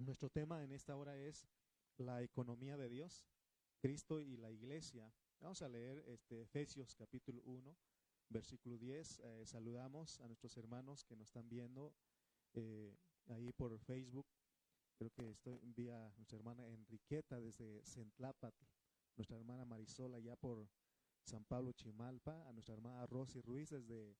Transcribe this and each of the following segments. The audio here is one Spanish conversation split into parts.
Nuestro tema en esta hora es la economía de Dios, Cristo y la iglesia. Vamos a leer este, Efesios capítulo 1, versículo 10. Eh, saludamos a nuestros hermanos que nos están viendo eh, ahí por Facebook. Creo que estoy envía nuestra hermana Enriqueta desde Centlápatl, nuestra hermana Marisol allá por San Pablo Chimalpa, a nuestra hermana Rosy Ruiz desde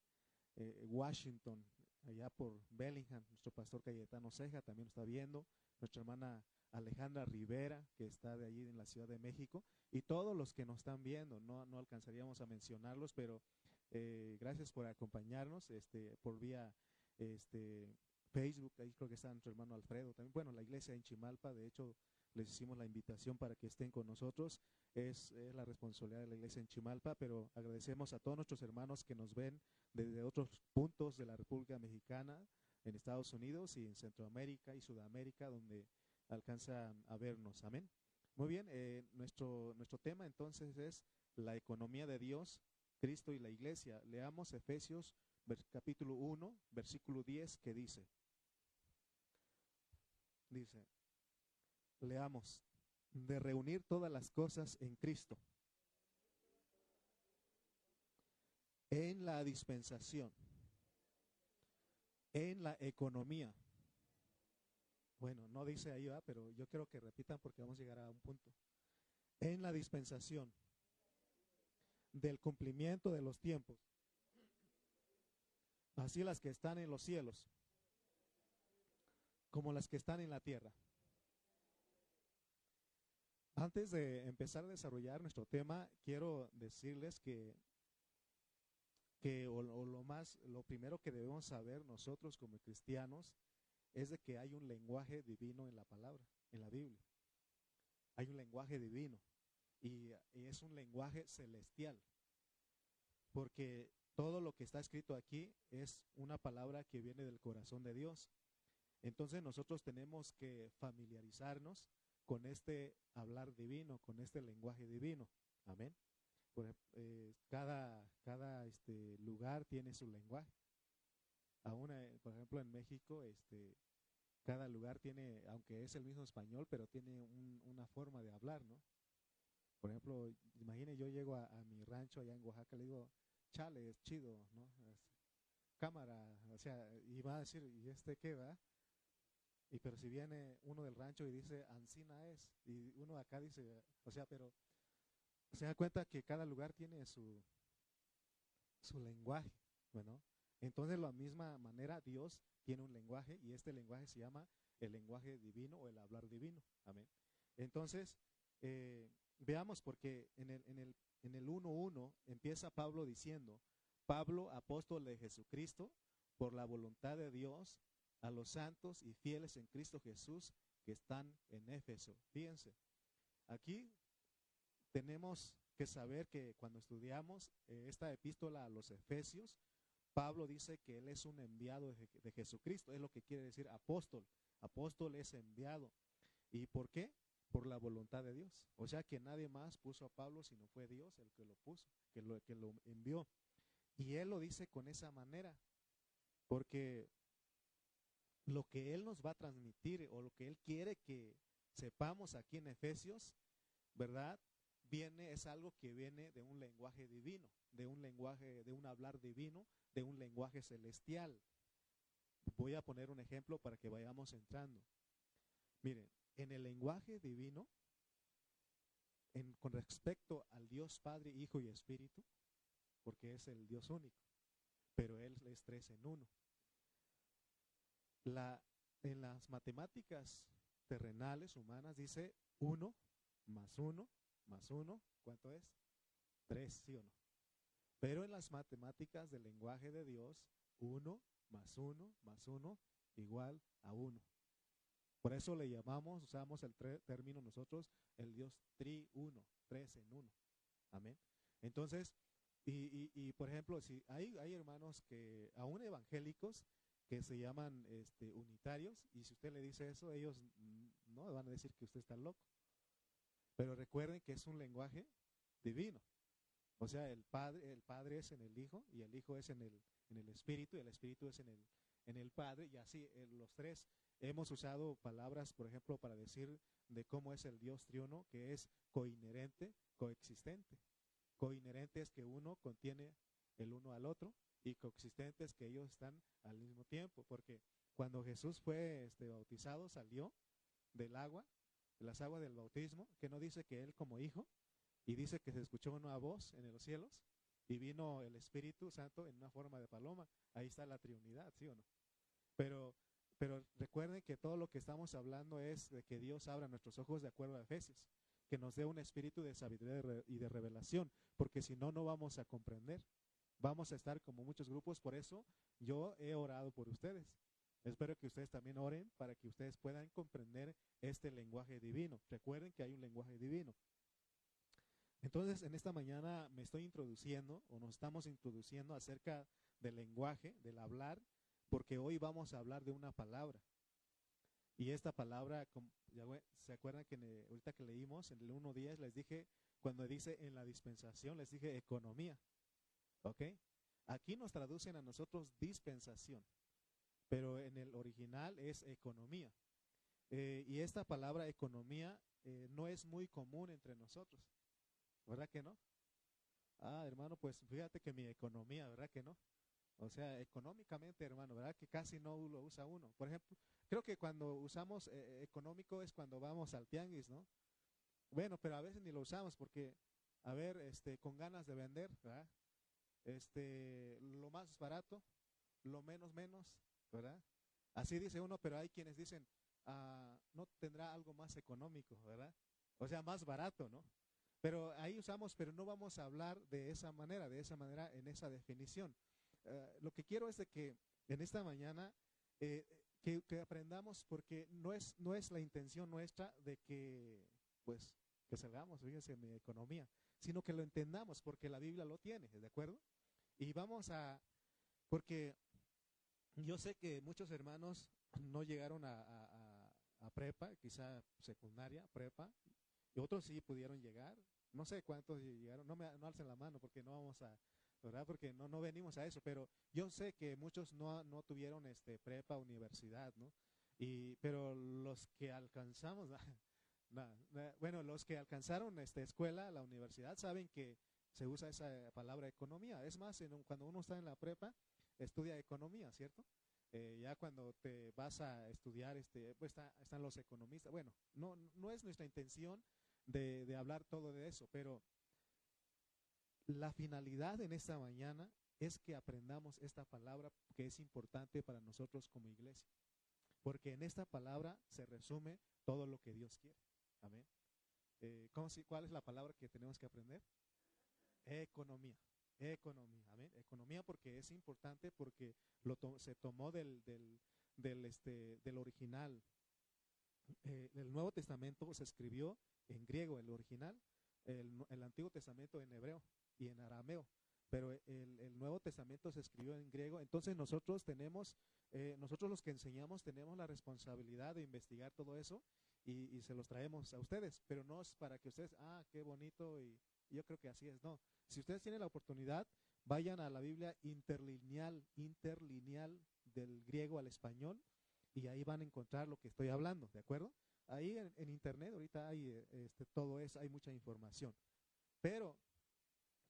eh, Washington, allá por Bellingham, nuestro pastor Cayetano Ceja también nos está viendo, nuestra hermana Alejandra Rivera, que está de allí en la Ciudad de México, y todos los que nos están viendo, no, no alcanzaríamos a mencionarlos, pero eh, gracias por acompañarnos este, por vía este, Facebook, ahí creo que está nuestro hermano Alfredo, también, bueno, la iglesia en Chimalpa, de hecho, les hicimos la invitación para que estén con nosotros. Es, la responsabilidad de la iglesia en Chimalpa, pero agradecemos a todos nuestros hermanos que nos ven desde otros puntos de la República Mexicana, en Estados Unidos y en Centroamérica y Sudamérica, donde alcanza a vernos. Amén. Muy bien, eh, nuestro, nuestro tema entonces es la economía de Dios, Cristo y la iglesia. Leamos Efesios capítulo 1, versículo 10, que dice, dice, leamos, de reunir todas las cosas en Cristo, en la dispensación, en la economía bueno, no dice ahí, va, pero yo quiero que repitan porque vamos a llegar a un punto. En la dispensación del cumplimiento de los tiempos, así las que están en los cielos, como las que están en la tierra. Antes de empezar a desarrollar nuestro tema, quiero decirles que, que o, lo más, lo primero que debemos saber nosotros como cristianos es de que hay un lenguaje divino en la palabra, en la Biblia. Hay un lenguaje divino y, es un lenguaje celestial. Porque todo lo que está escrito aquí es una palabra que viene del corazón de Dios. Entonces nosotros tenemos que familiarizarnos con este hablar divino, con este lenguaje divino. Amén. Eh, cada cada este, lugar tiene su lenguaje. Aún, eh, por ejemplo, en México, este, cada lugar tiene, aunque es el mismo español, pero tiene una forma de hablar, ¿no? Por ejemplo, imagine yo llego a, mi rancho allá en Oaxaca, le digo, chale, es chido, ¿no? cámara, o sea, y va a decir, ¿y este qué va? Y pero si viene uno del rancho y dice, Ancina es, y uno acá dice, o sea, pero se da cuenta que cada lugar tiene su, su lenguaje, bueno, entonces, de la misma manera, Dios tiene un lenguaje y este lenguaje se llama el lenguaje divino o el hablar divino. Amén. Entonces, eh, veamos porque en el, en el, en el 1.1 empieza Pablo diciendo, Pablo, apóstol de Jesucristo, por la voluntad de Dios, a los santos y fieles en Cristo Jesús que están en Éfeso. Fíjense, aquí tenemos que saber que cuando estudiamos eh, esta epístola a los Efesios, Pablo dice que él es un enviado de, Jesucristo, es lo que quiere decir apóstol. Apóstol es enviado. ¿Y por qué? Por la voluntad de Dios. O sea que nadie más puso a Pablo, sino fue Dios el que lo puso, que lo, que lo envió. Y él lo dice con esa manera, porque lo que él nos va a transmitir o lo que él quiere que sepamos aquí en Efesios, ¿verdad? Viene, es algo que viene de un lenguaje divino, de un lenguaje, de un hablar divino, de un lenguaje celestial. Voy a poner un ejemplo para que vayamos entrando. Miren, en el lenguaje divino, en, con respecto al Dios Padre, Hijo y Espíritu, porque es el Dios único, pero Él es tres en uno. La, en las matemáticas terrenales humanas dice uno más uno más uno, ¿cuánto es? Tres, ¿sí o no? Pero en las matemáticas del lenguaje de Dios, uno más uno más uno igual a uno. Por eso le llamamos, usamos el término nosotros, el Dios tri-uno, tres en uno. Amén. Entonces, y, y, por ejemplo, si hay, hay hermanos que, aún evangélicos, que se llaman este, unitarios, y si usted le dice eso, ellos no van a decir que usted está loco. Pero recuerden que es un lenguaje divino. O sea, el Padre, el Padre es en el Hijo y el Hijo es en el, en el Espíritu y el Espíritu es en el, en el Padre y así eh, los tres hemos usado palabras, por ejemplo, para decir de cómo es el Dios triuno, que es coinherente, coexistente. Coinherente es que uno contiene el uno al otro y coexistente es que ellos están al mismo tiempo, porque cuando Jesús fue este, bautizado salió del agua, las aguas del bautismo, que no dice que él como hijo, y dice que se escuchó una voz en los cielos y vino el Espíritu Santo en una forma de paloma. Ahí está la Trinidad, ¿sí o no? Pero, pero recuerden que todo lo que estamos hablando es de que Dios abra nuestros ojos de acuerdo a Efesios, que nos dé un espíritu de sabiduría y de revelación, porque si no, no vamos a comprender. Vamos a estar como muchos grupos, por eso yo he orado por ustedes. Espero que ustedes también oren para que ustedes puedan comprender este lenguaje divino. Recuerden que hay un lenguaje divino. Entonces, en esta mañana me estoy introduciendo o nos estamos introduciendo acerca del lenguaje, del hablar, porque hoy vamos a hablar de una palabra. Y esta palabra, ¿se acuerdan que ahorita que leímos en el 1.10 les dije, cuando dice en la dispensación, les dije economía? ¿Ok? Aquí nos traducen a nosotros dispensación, pero en el original es economía. Eh, y esta palabra economía eh, no es muy común entre nosotros. ¿Verdad que no? Ah, hermano, pues fíjate que mi economía, ¿verdad que no? O sea, económicamente, hermano, ¿verdad? Que casi no lo usa uno. Por ejemplo, creo que cuando usamos eh, eh, económico es cuando vamos al tianguis, ¿no? Bueno, pero a veces ni lo usamos porque, a ver, este, con ganas de vender, ¿verdad? Este, lo más barato, lo menos menos, ¿verdad? Así dice uno, pero hay quienes dicen, ah, no tendrá algo más económico, ¿verdad? O sea, más barato, ¿no? Pero ahí usamos, pero no vamos a hablar de esa manera, de esa manera, en esa definición. Eh, lo que quiero es de que en esta mañana eh, que, aprendamos, porque no es, no es la intención nuestra de que, pues, que salgamos, fíjense, en mi economía, sino que lo entendamos, porque la Biblia lo tiene, ¿de acuerdo? Y vamos a, porque yo sé que muchos hermanos no llegaron a, prepa, quizá secundaria, prepa, y otros sí pudieron llegar. No sé cuántos llegaron, no me no alcen la mano porque no vamos a, ¿verdad? Porque no, no venimos a eso, pero yo sé que muchos no, no tuvieron este prepa, universidad, ¿no? Y, pero los que alcanzamos, bueno, los que alcanzaron esta escuela, la universidad, saben que se usa esa palabra economía. Es más, cuando uno está en la prepa, estudia economía, ¿cierto? Eh, ya cuando te vas a estudiar, este, pues están los economistas. Bueno, no, no es nuestra intención de, hablar todo de eso, pero la finalidad en esta mañana es que aprendamos esta palabra que es importante para nosotros como iglesia. Porque en esta palabra se resume todo lo que Dios quiere. Amén. Eh, ¿Cuál es la palabra que tenemos que aprender? Economía. Economía. Economía porque es importante porque lo se tomó del, del, este, del original. Eh, el Nuevo Testamento se escribió en griego, el original, el, Antiguo Testamento en hebreo y en arameo, pero el, Nuevo Testamento se escribió en griego, entonces nosotros tenemos, eh, nosotros los que enseñamos tenemos la responsabilidad de investigar todo eso y, se los traemos a ustedes, pero no es para que ustedes, ah, qué bonito y, yo creo que así es, no. Si ustedes tienen la oportunidad, vayan a la Biblia interlineal, interlineal del griego al español y ahí van a encontrar lo que estoy hablando, ¿de acuerdo? Ahí en, internet ahorita hay eh, este, todo eso, hay mucha información. Pero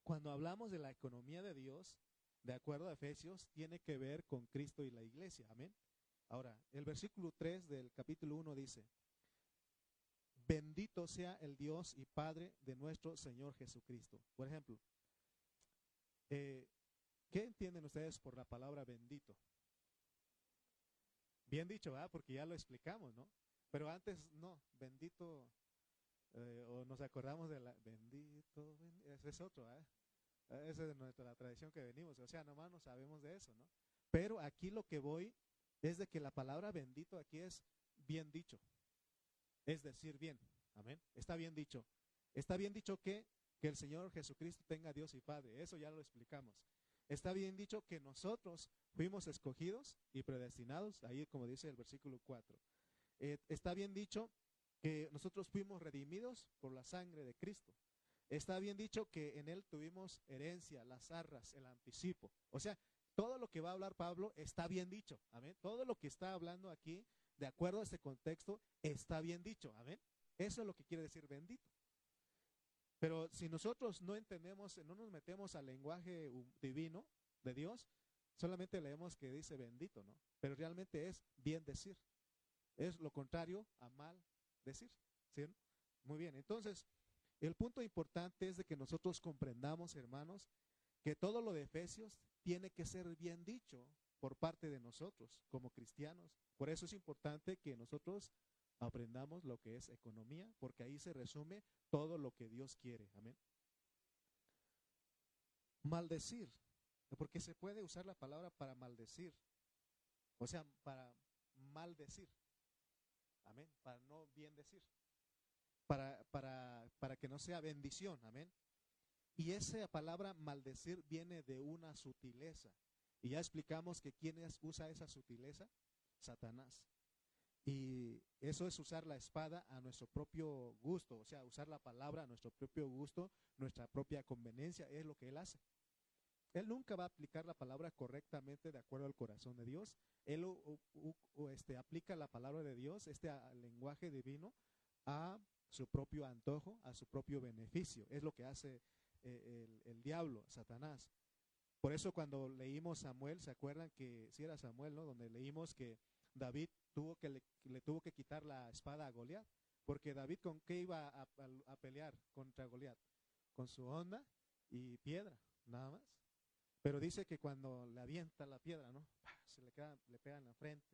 cuando hablamos de la economía de Dios, de acuerdo a Efesios, tiene que ver con Cristo y la iglesia. Amén. Ahora, el versículo 3 del capítulo 1 dice, bendito sea el Dios y Padre de nuestro Señor Jesucristo. Por ejemplo, eh, ¿qué entienden ustedes por la palabra bendito? Bien dicho, ¿verdad? Porque ya lo explicamos, ¿no? Pero antes no, bendito, eh, o nos acordamos de la, bendito, ese es otro, ¿eh? Esa es nuestra tradición que venimos, o sea, nomás no sabemos de eso, ¿no? Pero aquí lo que voy es de que la palabra bendito aquí es bien dicho, es decir, bien, amén, está bien dicho. Está bien dicho que, que el Señor Jesucristo tenga Dios y Padre, eso ya lo explicamos. Está bien dicho que nosotros fuimos escogidos y predestinados, ahí como dice el versículo 4. Eh, está bien dicho que nosotros fuimos redimidos por la sangre de Cristo. Está bien dicho que en él tuvimos herencia, las arras, el anticipo. O sea, todo lo que va a hablar Pablo está bien dicho. Amén. Todo lo que está hablando aquí de acuerdo a este contexto, está bien dicho. Amén. Eso es lo que quiere decir bendito. Pero si nosotros no entendemos, no nos metemos al lenguaje divino de Dios, solamente leemos que dice bendito, ¿no? Pero realmente es bien decir. Es lo contrario a mal decir. ¿sí? Muy bien, entonces, el punto importante es de que nosotros comprendamos, hermanos, que todo lo de Efesios tiene que ser bien dicho por parte de nosotros como cristianos. Por eso es importante que nosotros aprendamos lo que es economía, porque ahí se resume todo lo que Dios quiere. Amén. Maldecir, porque se puede usar la palabra para maldecir, o sea, para maldecir. Amén, para no bien decir. Para, para, para que no sea bendición. Amén. Y esa palabra maldecir viene de una sutileza. Y ya explicamos que quién usa esa sutileza, Satanás. Y eso es usar la espada a nuestro propio gusto, o sea, usar la palabra a nuestro propio gusto, nuestra propia conveniencia, es lo que él hace. Él nunca va a aplicar la palabra correctamente de acuerdo al corazón de Dios. Él este, aplica la palabra de Dios, este lenguaje divino, a su propio antojo, a su propio beneficio. Es lo que hace eh, el, el, diablo, Satanás. Por eso cuando leímos Samuel, ¿se acuerdan que si era Samuel, ¿no? Donde leímos que David tuvo que le, tuvo que quitar la espada a Goliat, porque David con qué iba a, pelear contra Goliat? Con su onda y piedra, nada más. Pero dice que cuando le avienta la piedra, ¿no? Se le, queda, le pega en la frente.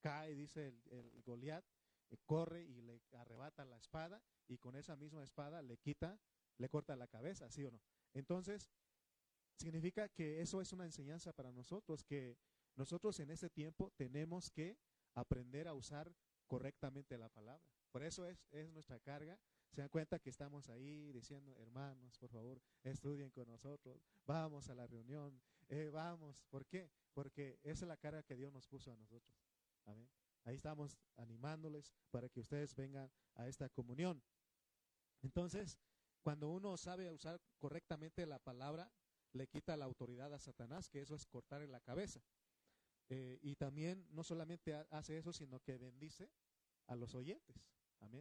Cae, dice el, el Goliat, eh, corre y le arrebata la espada y con esa misma espada le quita, le corta la cabeza, ¿sí o no? Entonces, significa que eso es una enseñanza para nosotros, que nosotros en ese tiempo tenemos que aprender a usar correctamente la palabra. Por eso es, es nuestra carga se dan cuenta que estamos ahí diciendo, hermanos, por favor, estudien con nosotros, vamos a la reunión, eh, vamos. ¿Por qué? Porque esa es la carga que Dios nos puso a nosotros. Amén. Ahí estamos animándoles para que ustedes vengan a esta comunión. Entonces, cuando uno sabe usar correctamente la palabra, le quita la autoridad a Satanás, que eso es cortar en la cabeza. Eh, y también no solamente hace eso, sino que bendice a los oyentes.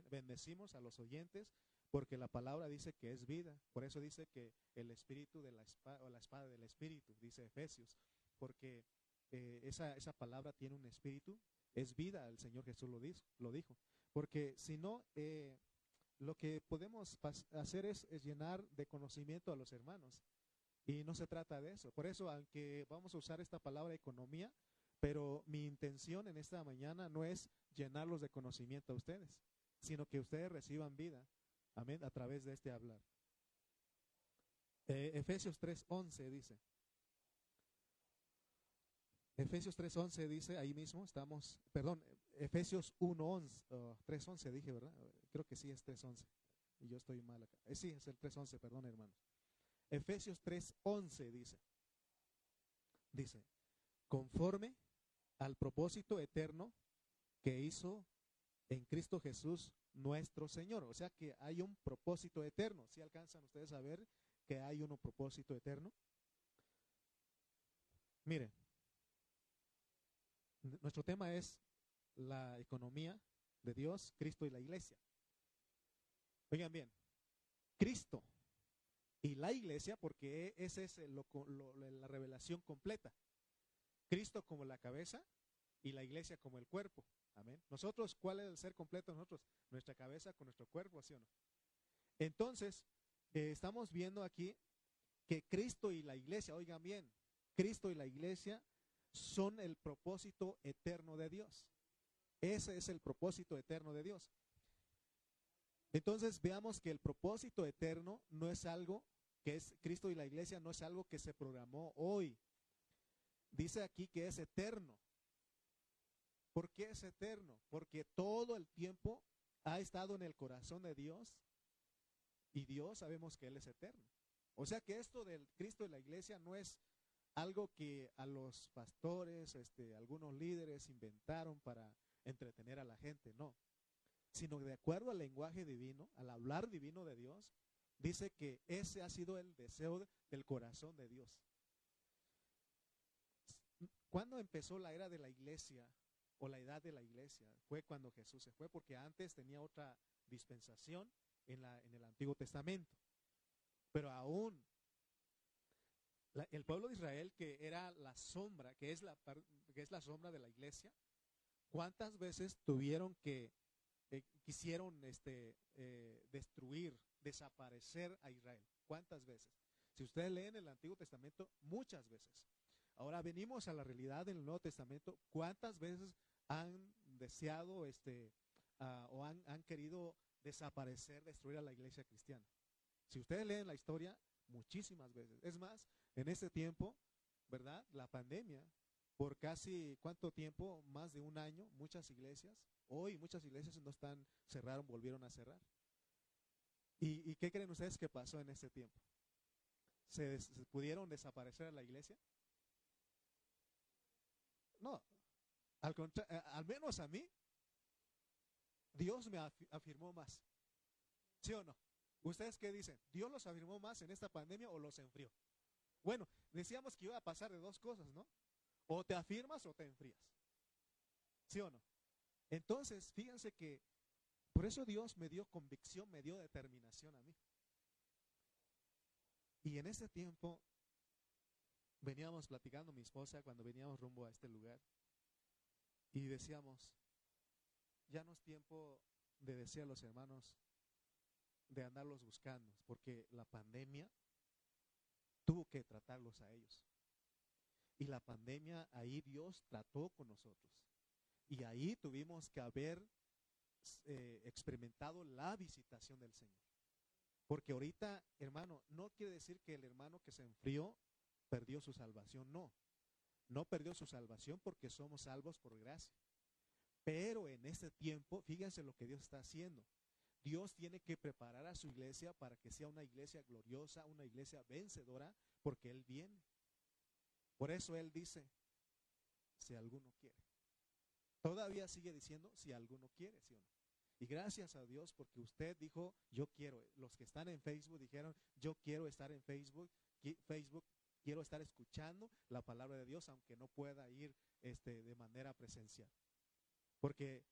Bendecimos a los oyentes porque la palabra dice que es vida. Por eso dice que el espíritu de la espada, o la espada del espíritu, dice Efesios, porque eh, esa, esa palabra tiene un espíritu, es vida, el Señor Jesús lo, dijo, lo dijo. Porque si no, eh, lo que podemos hacer es, es llenar de conocimiento a los hermanos. Y no se trata de eso. Por eso, aunque vamos a usar esta palabra economía, pero mi intención en esta mañana no es llenarlos de conocimiento a ustedes sino que ustedes reciban vida. Amén, a través de este hablar. Eh, Efesios 3.11 dice. Efesios 3.11 dice, ahí mismo estamos, perdón, Efesios 1.11, 3.11 dije, ¿verdad? Creo que sí es 3.11. Y yo estoy mal acá. Eh, sí, es el 3.11, perdón, hermanos. Efesios 3.11 dice, dice, conforme al propósito eterno que hizo en Cristo Jesús nuestro Señor. O sea que hay un propósito eterno. ¿Si alcanzan ustedes a ver que hay un propósito eterno? Miren, nuestro tema es la economía de Dios, Cristo y la iglesia. Oigan bien, Cristo y la iglesia, porque esa es la revelación completa. Cristo como la cabeza y la iglesia como el cuerpo. Amén. Nosotros, ¿cuál es el ser completo nosotros? Nuestra cabeza con nuestro cuerpo, ¿sí o no? Entonces, eh, estamos viendo aquí que Cristo y la iglesia, oigan bien, Cristo y la iglesia son el propósito eterno de Dios. Ese es el propósito eterno de Dios. Entonces veamos que el propósito eterno no es algo que es Cristo y la iglesia, no es algo que se programó hoy. Dice aquí que es eterno. ¿Por qué es eterno? Porque todo el tiempo ha estado en el corazón de Dios y Dios sabemos que Él es eterno. O sea que esto del Cristo y la iglesia no es algo que a los pastores, este, algunos líderes inventaron para entretener a la gente, no. Sino que de acuerdo al lenguaje divino, al hablar divino de Dios, dice que ese ha sido el deseo del corazón de Dios. ¿Cuándo empezó la era de la iglesia o la edad de la iglesia. Fue cuando Jesús se fue, porque antes tenía otra dispensación en, el Antiguo Testamento. Pero aún el pueblo de Israel, que era la sombra, que es la, que es la sombra de la iglesia, ¿cuántas veces tuvieron que, eh, quisieron este, eh, destruir, desaparecer a Israel? ¿Cuántas veces? Si ustedes leen el Antiguo Testamento, muchas veces. Ahora venimos a la realidad del Nuevo Testamento. ¿Cuántas veces han deseado este, ah, o han, han querido desaparecer, destruir a la iglesia cristiana? Si ustedes leen la historia, muchísimas veces. Es más, en ese tiempo, ¿verdad? La pandemia, por casi cuánto tiempo, más de un año, muchas iglesias, hoy muchas iglesias no están, cerraron, volvieron a cerrar. ¿Y, qué creen ustedes que pasó en ese tiempo? ¿Se, pudieron desaparecer a la iglesia? No, al, eh, al menos a mí, Dios me afirmó más. ¿Sí o no? ¿Ustedes qué dicen? ¿Dios los afirmó más en esta pandemia o los enfrió? Bueno, decíamos que iba a pasar de dos cosas, ¿no? O te afirmas o te enfrías. ¿Sí o no? Entonces, fíjense que por eso Dios me dio convicción, me dio determinación a mí. Y en ese tiempo veníamos platicando mi esposa cuando veníamos rumbo a este lugar y decíamos, ya no es tiempo de decir a los hermanos de andarlos buscando, porque la pandemia tuvo que tratarlos a ellos. Y la pandemia, ahí Dios trató con nosotros. Y ahí tuvimos que haber eh, experimentado la visitación del Señor. Porque ahorita, hermano, no quiere decir que el hermano que se enfrió perdió su salvación, no. No perdió su salvación porque somos salvos por gracia. Pero en este tiempo, fíjense lo que Dios está haciendo. Dios tiene que preparar a su iglesia para que sea una iglesia gloriosa, una iglesia vencedora, porque Él viene. Por eso Él dice, si alguno quiere. Todavía sigue diciendo, si alguno quiere, ¿sí o no? Y gracias a Dios porque usted dijo, yo quiero. Los que están en Facebook dijeron, yo quiero estar en Facebook. Facebook, quiero estar escuchando la palabra de Dios, aunque no pueda ir este, de manera presencial. Porque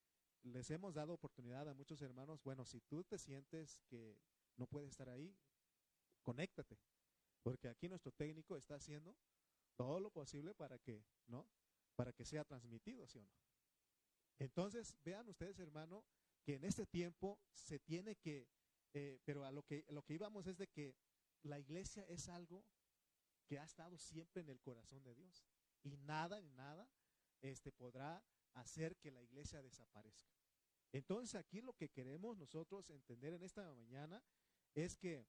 les hemos dado oportunidad a muchos hermanos, bueno, si tú te sientes que no puedes estar ahí, conéctate, porque aquí nuestro técnico está haciendo todo lo posible para que, ¿no? Para que sea transmitido, ¿sí o no? Entonces, vean ustedes, hermano, que en este tiempo se tiene que, eh, pero a lo que, lo que íbamos es de que la iglesia es algo que ha estado siempre en el corazón de Dios y nada, ni nada, este podrá hacer que la iglesia desaparezca. Entonces aquí lo que queremos nosotros entender en esta mañana es que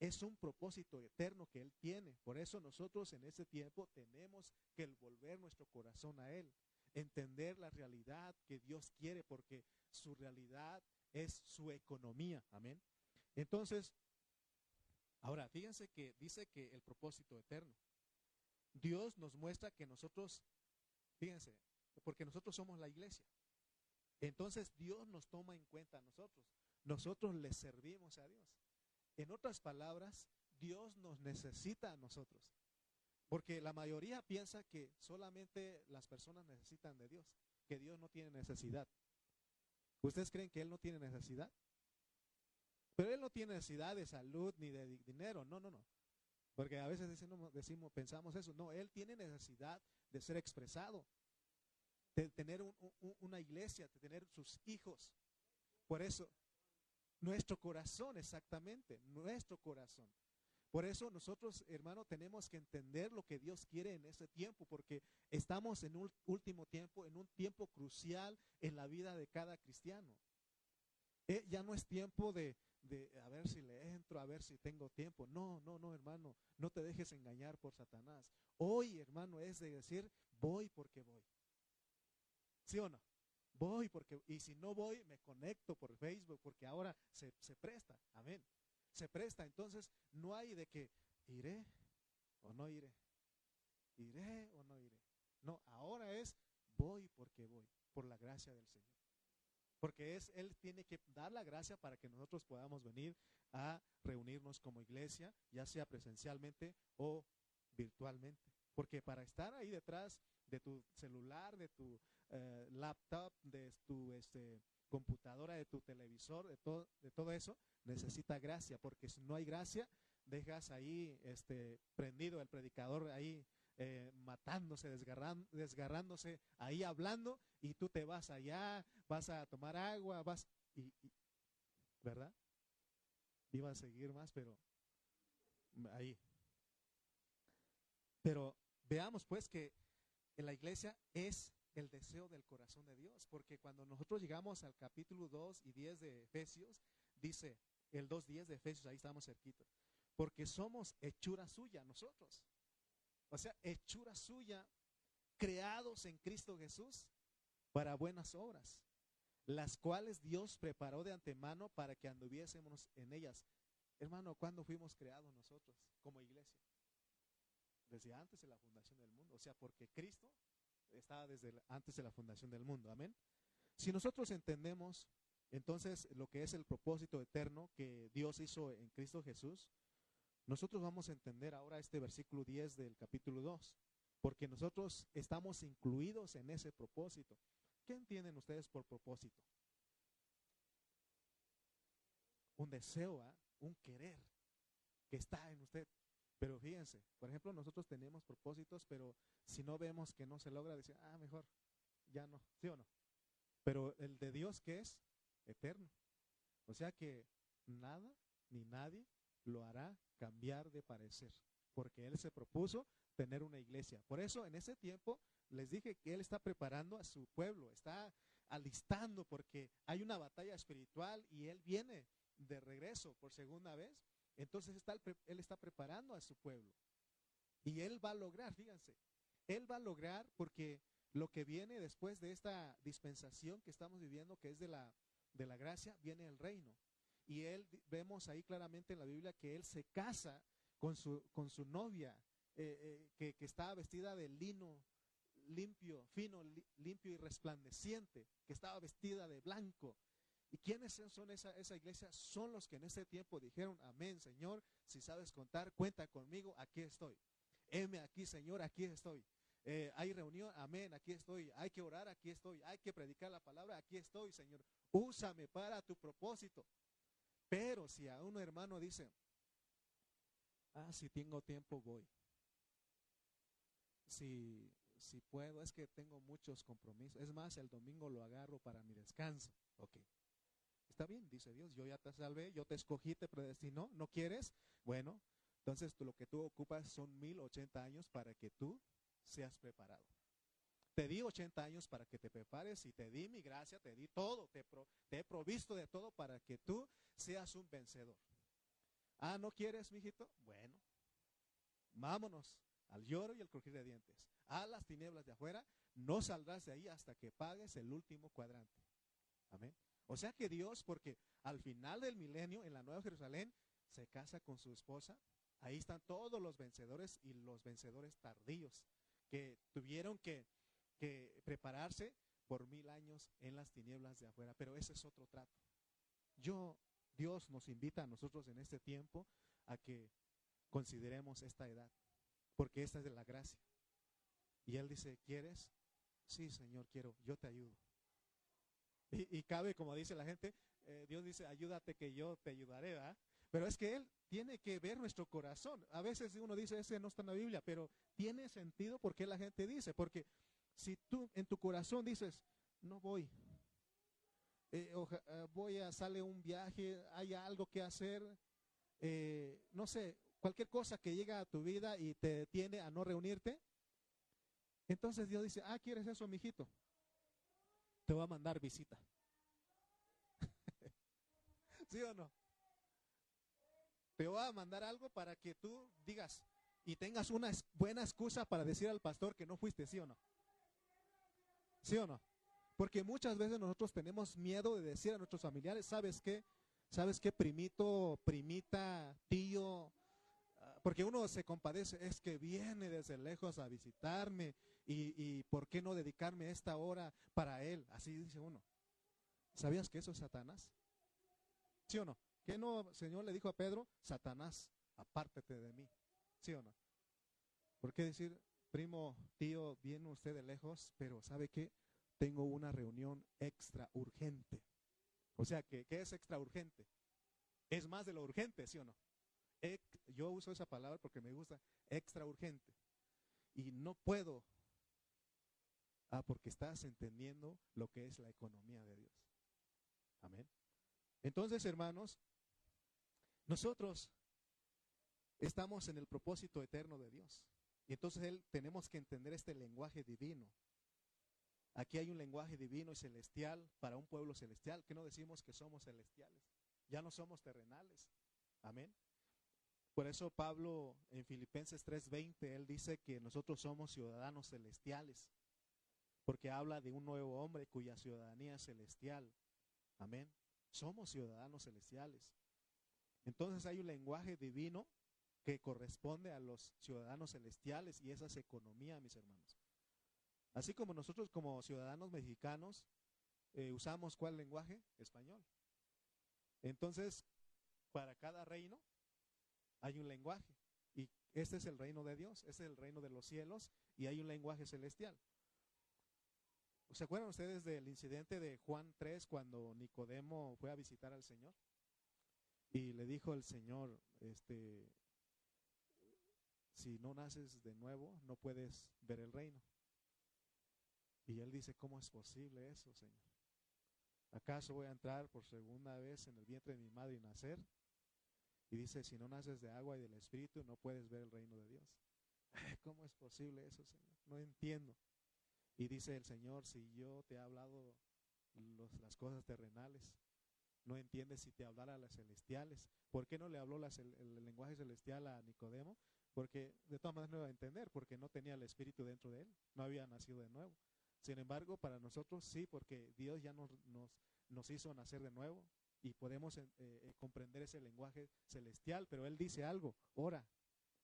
es un propósito eterno que Él tiene. Por eso nosotros en este tiempo tenemos que volver nuestro corazón a Él, entender la realidad que Dios quiere, porque su realidad es su economía. Amén. Entonces, ahora fíjense que dice que el propósito eterno. Dios nos muestra que nosotros, fíjense, porque nosotros somos la iglesia. Entonces Dios nos toma en cuenta a nosotros. Nosotros le servimos a Dios. En otras palabras, Dios nos necesita a nosotros. Porque la mayoría piensa que solamente las personas necesitan de Dios, que Dios no tiene necesidad. ¿Ustedes creen que Él no tiene necesidad? Pero Él no tiene necesidad de salud ni de dinero, no, no, no. Porque a veces decimos, decimos pensamos eso. No, Él tiene necesidad de ser expresado de tener una iglesia, de tener sus hijos. Por eso, nuestro corazón, exactamente, nuestro corazón. Por eso nosotros, hermano, tenemos que entender lo que Dios quiere en ese tiempo, porque estamos en un último tiempo, en un tiempo crucial en la vida de cada cristiano. Eh, ya no es tiempo de, de a ver si le entro, a ver si tengo tiempo. No, no, no, hermano, no te dejes engañar por Satanás. Hoy, hermano, es de decir, voy porque voy. ¿Sí o no? Voy porque, y si no voy, me conecto por Facebook, porque ahora se, se presta, amén. Se presta, entonces no hay de que iré o no iré, iré o no iré. No, ahora es voy porque voy, por la gracia del Señor. Porque es, Él tiene que dar la gracia para que nosotros podamos venir a reunirnos como iglesia, ya sea presencialmente o virtualmente. Porque para estar ahí detrás de tu celular, de tu eh, laptop, de tu este, computadora, de tu televisor, de todo, de todo eso, necesita gracia, porque si no hay gracia, dejas ahí este, prendido el predicador ahí eh, matándose, desgarrándose, ahí hablando, y tú te vas allá, vas a tomar agua, vas, y, ¿verdad? Iba a seguir más, pero ahí. Pero veamos pues que en la iglesia es el deseo del corazón de Dios, porque cuando nosotros llegamos al capítulo 2 y 10 de Efesios, dice el 2.10 de Efesios, ahí estamos cerquita, porque somos hechura suya nosotros. O sea, hechura suya, creados en Cristo Jesús para buenas obras, las cuales Dios preparó de antemano para que anduviésemos en ellas. Hermano, ¿cuándo fuimos creados nosotros como iglesia? Desde antes de la fundación del mundo. O sea, porque Cristo estaba desde antes de la fundación del mundo. Amén. Si nosotros entendemos entonces lo que es el propósito eterno que Dios hizo en Cristo Jesús, nosotros vamos a entender ahora este versículo 10 del capítulo 2, porque nosotros estamos incluidos en ese propósito. ¿Qué entienden ustedes por propósito? Un deseo, ¿ah? un querer que está en usted. Pero fíjense, por ejemplo, nosotros tenemos propósitos, pero si no vemos que no se logra, decir, ah, mejor, ya no, ¿sí o no? Pero el de Dios que es eterno. O sea que nada ni nadie lo hará cambiar de parecer, porque Él se propuso tener una iglesia. Por eso en ese tiempo les dije que Él está preparando a su pueblo, está alistando porque hay una batalla espiritual y Él viene de regreso por segunda vez. Entonces está, Él está preparando a su pueblo. Y Él va a lograr, fíjense, Él va a lograr porque lo que viene después de esta dispensación que estamos viviendo, que es de la, de la gracia, viene el reino. Y él, vemos ahí claramente en la Biblia que él se casa con su, con su novia, eh, eh, que, que estaba vestida de lino limpio, fino, limpio y resplandeciente, que estaba vestida de blanco. ¿Y quiénes son esa, esa iglesia? Son los que en ese tiempo dijeron, amén, Señor, si sabes contar, cuenta conmigo, aquí estoy. Heme aquí, Señor, aquí estoy. Eh, hay reunión, amén, aquí estoy. Hay que orar, aquí estoy. Hay que predicar la palabra, aquí estoy, Señor. Úsame para tu propósito. Pero si a un hermano dice, ah, si tengo tiempo voy. Si, si puedo, es que tengo muchos compromisos. Es más, el domingo lo agarro para mi descanso. Ok. Está bien, dice Dios, yo ya te salvé, yo te escogí, te predestinó, ¿no quieres? Bueno, entonces lo que tú ocupas son mil ochenta años para que tú seas preparado. Te di 80 años para que te prepares y te di mi gracia, te di todo, te, he provisto de todo para que tú seas un vencedor. Ah, ¿no quieres, mijito? Bueno, vámonos al lloro y el crujir de dientes. A las tinieblas de afuera, no saldrás de ahí hasta que pagues el último cuadrante. Amén. O sea que Dios, porque al final del milenio, en la Nueva Jerusalén, se casa con su esposa. Ahí están todos los vencedores y los vencedores tardíos que tuvieron que que prepararse por mil años en las tinieblas de afuera. Pero ese es otro trato. Yo, Dios nos invita a nosotros en este tiempo a que consideremos esta edad, porque esta es de la gracia. Y Él dice, ¿quieres? Sí, Señor, quiero, yo te ayudo. Y, cabe, como dice la gente, eh, Dios dice, ayúdate que yo te ayudaré, ¿verdad? Pero es que Él tiene que ver nuestro corazón. A veces uno dice, ese no está en la Biblia, pero tiene sentido porque la gente dice, porque si tú en tu corazón dices, no voy, eh, eh, voy a, sale un viaje, hay algo que hacer, eh, no sé, cualquier cosa que llega a tu vida y te tiene a no reunirte, entonces Dios dice, ah, ¿quieres eso, mijito? Te voy a mandar visita. ¿Sí o no? Te voy a mandar algo para que tú digas y tengas una buena excusa para decir al pastor que no fuiste, ¿sí o no? ¿Sí o no? Porque muchas veces nosotros tenemos miedo de decir a nuestros familiares, ¿sabes qué? ¿Sabes qué, primito, primita, tío? Ah, porque uno se compadece, es que viene desde lejos a visitarme y, y ¿por qué no dedicarme esta hora para él? Así dice uno. ¿Sabías que eso es Satanás? ¿Sí o no? ¿Qué no, Señor le dijo a Pedro? Satanás, apártate de mí. ¿Sí o no? ¿Por qué decir, primo, tío, viene usted de lejos, pero ¿sabe qué? Tengo una reunión extra urgente. O sea, ¿qué, qué es extra urgente? Es más de lo urgente, ¿sí o no? yo uso esa palabra porque me gusta, extra urgente. Y no puedo. Ah, porque estás entendiendo lo que es la economía de Dios. Amén. Entonces, hermanos, nosotros estamos en el propósito eterno de Dios. Y entonces él, tenemos que entender este lenguaje divino. Aquí hay un lenguaje divino y celestial para un pueblo celestial. que no decimos que somos celestiales? Ya no somos terrenales. Amén. Por eso Pablo en Filipenses 3:20, él dice que nosotros somos ciudadanos celestiales, porque habla de un nuevo hombre cuya ciudadanía es celestial. Amén. Somos ciudadanos celestiales. Entonces hay un lenguaje divino que corresponde a los ciudadanos celestiales y esa es economía, mis hermanos. Así como nosotros como ciudadanos mexicanos eh, usamos cuál lenguaje? Español. Entonces, para cada reino hay un lenguaje. Y este es el reino de Dios, este es el reino de los cielos y hay un lenguaje celestial. ¿Se acuerdan ustedes del incidente de Juan 3 cuando Nicodemo fue a visitar al Señor? Y le dijo el Señor, este, si no naces de nuevo, no puedes ver el reino. Y él dice, ¿cómo es posible eso, Señor? ¿Acaso voy a entrar por segunda vez en el vientre de mi madre y nacer? Y dice, si no naces de agua y del Espíritu, no puedes ver el reino de Dios. ¿Cómo es posible eso, Señor? No entiendo. Y dice el Señor, si yo te he hablado las cosas terrenales, no entiendes si te hablara las celestiales. ¿Por qué no le habló el lenguaje celestial a Nicodemo? Porque de todas maneras no iba a entender, porque no tenía el Espíritu dentro de él, no había nacido de nuevo. Sin embargo, para nosotros sí, porque Dios ya nos, nos, hizo nacer de nuevo y podemos eh, eh, comprender ese lenguaje celestial, pero Él dice algo, ora.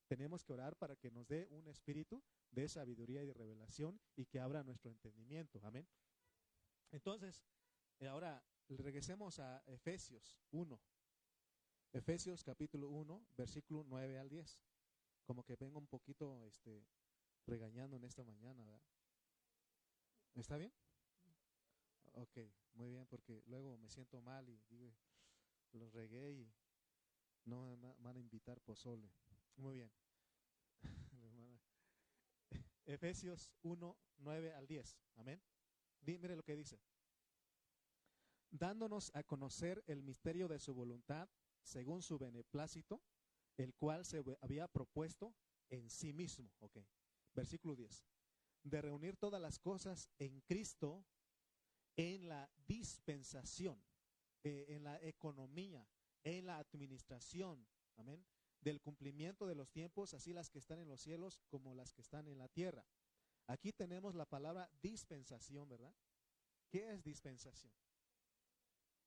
Tenemos que orar para que nos dé un espíritu de sabiduría y de revelación y que abra nuestro entendimiento. Amén. Entonces, eh, ahora regresemos a Efesios 1. Efesios capítulo 1, versículo 9 al 10 como que vengo un poquito este, regañando en esta mañana, ¿verdad? ¿Está bien? Ok, muy bien, porque luego me siento mal y digo, los regué y no me van a invitar pozole. Muy bien. Efesios 1, 9 al 10. Amén. Mire lo que dice. Dándonos a conocer el misterio de su voluntad según su beneplácito el cual se había propuesto en sí mismo. Ok, versículo 10. De reunir todas las cosas en Cristo en la dispensación, eh, en la economía, en la administración. Amén. Del cumplimiento de los tiempos, así las que están en los cielos como las que están en la tierra. Aquí tenemos la palabra dispensación, ¿verdad? ¿Qué es dispensación?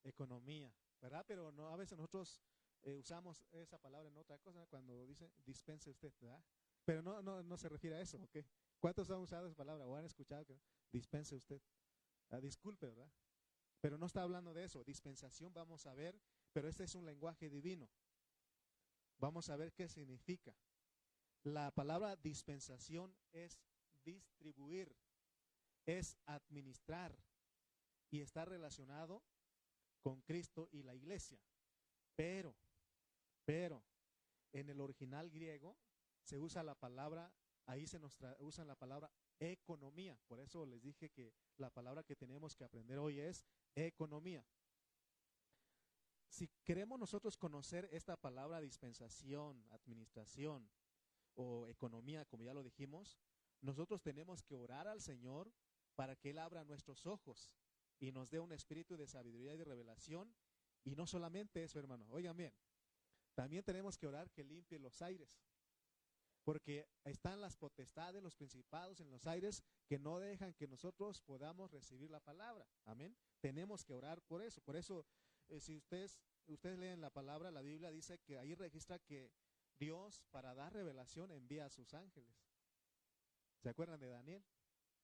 Economía, ¿verdad? Pero no, a veces nosotros eh, usamos esa palabra en otra cosa cuando dice dispense usted, ¿verdad? Pero no, no, no se refiere a eso, ¿ok? ¿Cuántos han usado esa palabra o han escuchado que dispense usted? Ah, disculpe, ¿verdad? Pero no está hablando de eso. Dispensación vamos a ver, pero este es un lenguaje divino. Vamos a ver qué significa. La palabra dispensación es distribuir, es administrar y está relacionado con Cristo y la iglesia. Pero pero en el original griego se usa la palabra, ahí se nos usa la palabra economía. Por eso les dije que la palabra que tenemos que aprender hoy es economía. Si queremos nosotros conocer esta palabra dispensación, administración o economía, como ya lo dijimos, nosotros tenemos que orar al Señor para que Él abra nuestros ojos y nos dé un espíritu de sabiduría y de revelación. Y no solamente eso, hermano. Oigan bien, también tenemos que orar que limpie los aires, porque están las potestades, los principados en los aires que no dejan que nosotros podamos recibir la palabra. Amén. Tenemos que orar por eso. Por eso, eh, si ustedes, ustedes leen la palabra, la Biblia dice que ahí registra que Dios para dar revelación envía a sus ángeles. ¿Se acuerdan de Daniel?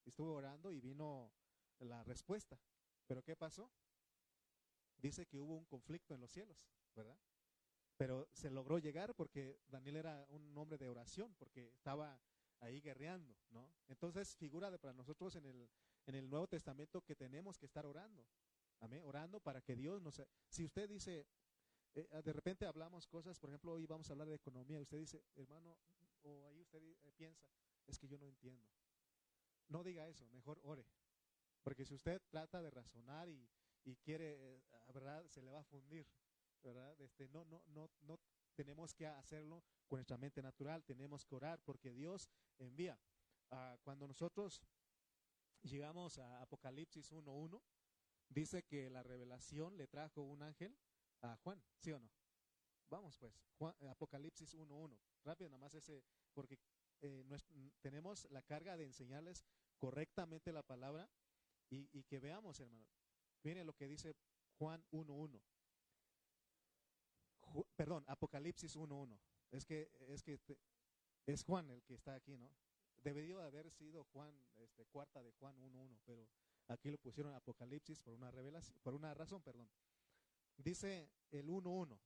Estuvo orando y vino la respuesta. Pero ¿qué pasó? Dice que hubo un conflicto en los cielos, ¿verdad? Pero se logró llegar porque Daniel era un hombre de oración, porque estaba ahí guerreando, ¿no? Entonces figura de para nosotros en el, en el Nuevo Testamento que tenemos que estar orando, amén, orando para que Dios nos... Si usted dice, eh, de repente hablamos cosas, por ejemplo, hoy vamos a hablar de economía, usted dice, hermano, o ahí usted eh, piensa, es que yo no entiendo. No diga eso, mejor ore. Porque si usted trata de razonar y, y quiere, eh, ¿verdad? Se le va a fundir, ¿verdad? Este, no, no, no, no tenemos que hacerlo con nuestra mente natural, tenemos que orar porque Dios envía. Ah, cuando nosotros llegamos a Apocalipsis 1.1, dice que la revelación le trajo un ángel a Juan, ¿sí o no? Vamos pues, Apocalipsis 1.1, rápido nada más ese, porque eh, tenemos la carga de enseñarles correctamente la palabra y, y que veamos, hermano. Miren lo que dice Juan 1.1. Perdón, Apocalipsis 1.1. Es que, es que es Juan el que está aquí, ¿no? Debería haber sido Juan, este, cuarta de Juan 1.1, pero aquí lo pusieron Apocalipsis por una revelación, por una razón, perdón. Dice el 1.1,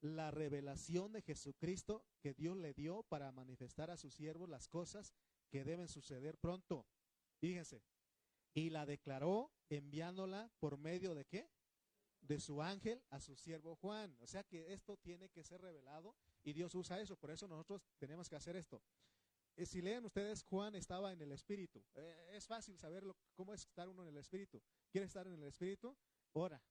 la revelación de Jesucristo que Dios le dio para manifestar a sus siervos las cosas que deben suceder pronto. Fíjense, y la declaró enviándola por medio de qué? De su ángel a su siervo Juan. O sea que esto tiene que ser revelado y Dios usa eso. Por eso nosotros tenemos que hacer esto. Eh, si leen ustedes, Juan estaba en el Espíritu. Eh, es fácil saber cómo es estar uno en el Espíritu. ¿Quieres estar en el Espíritu? Ora.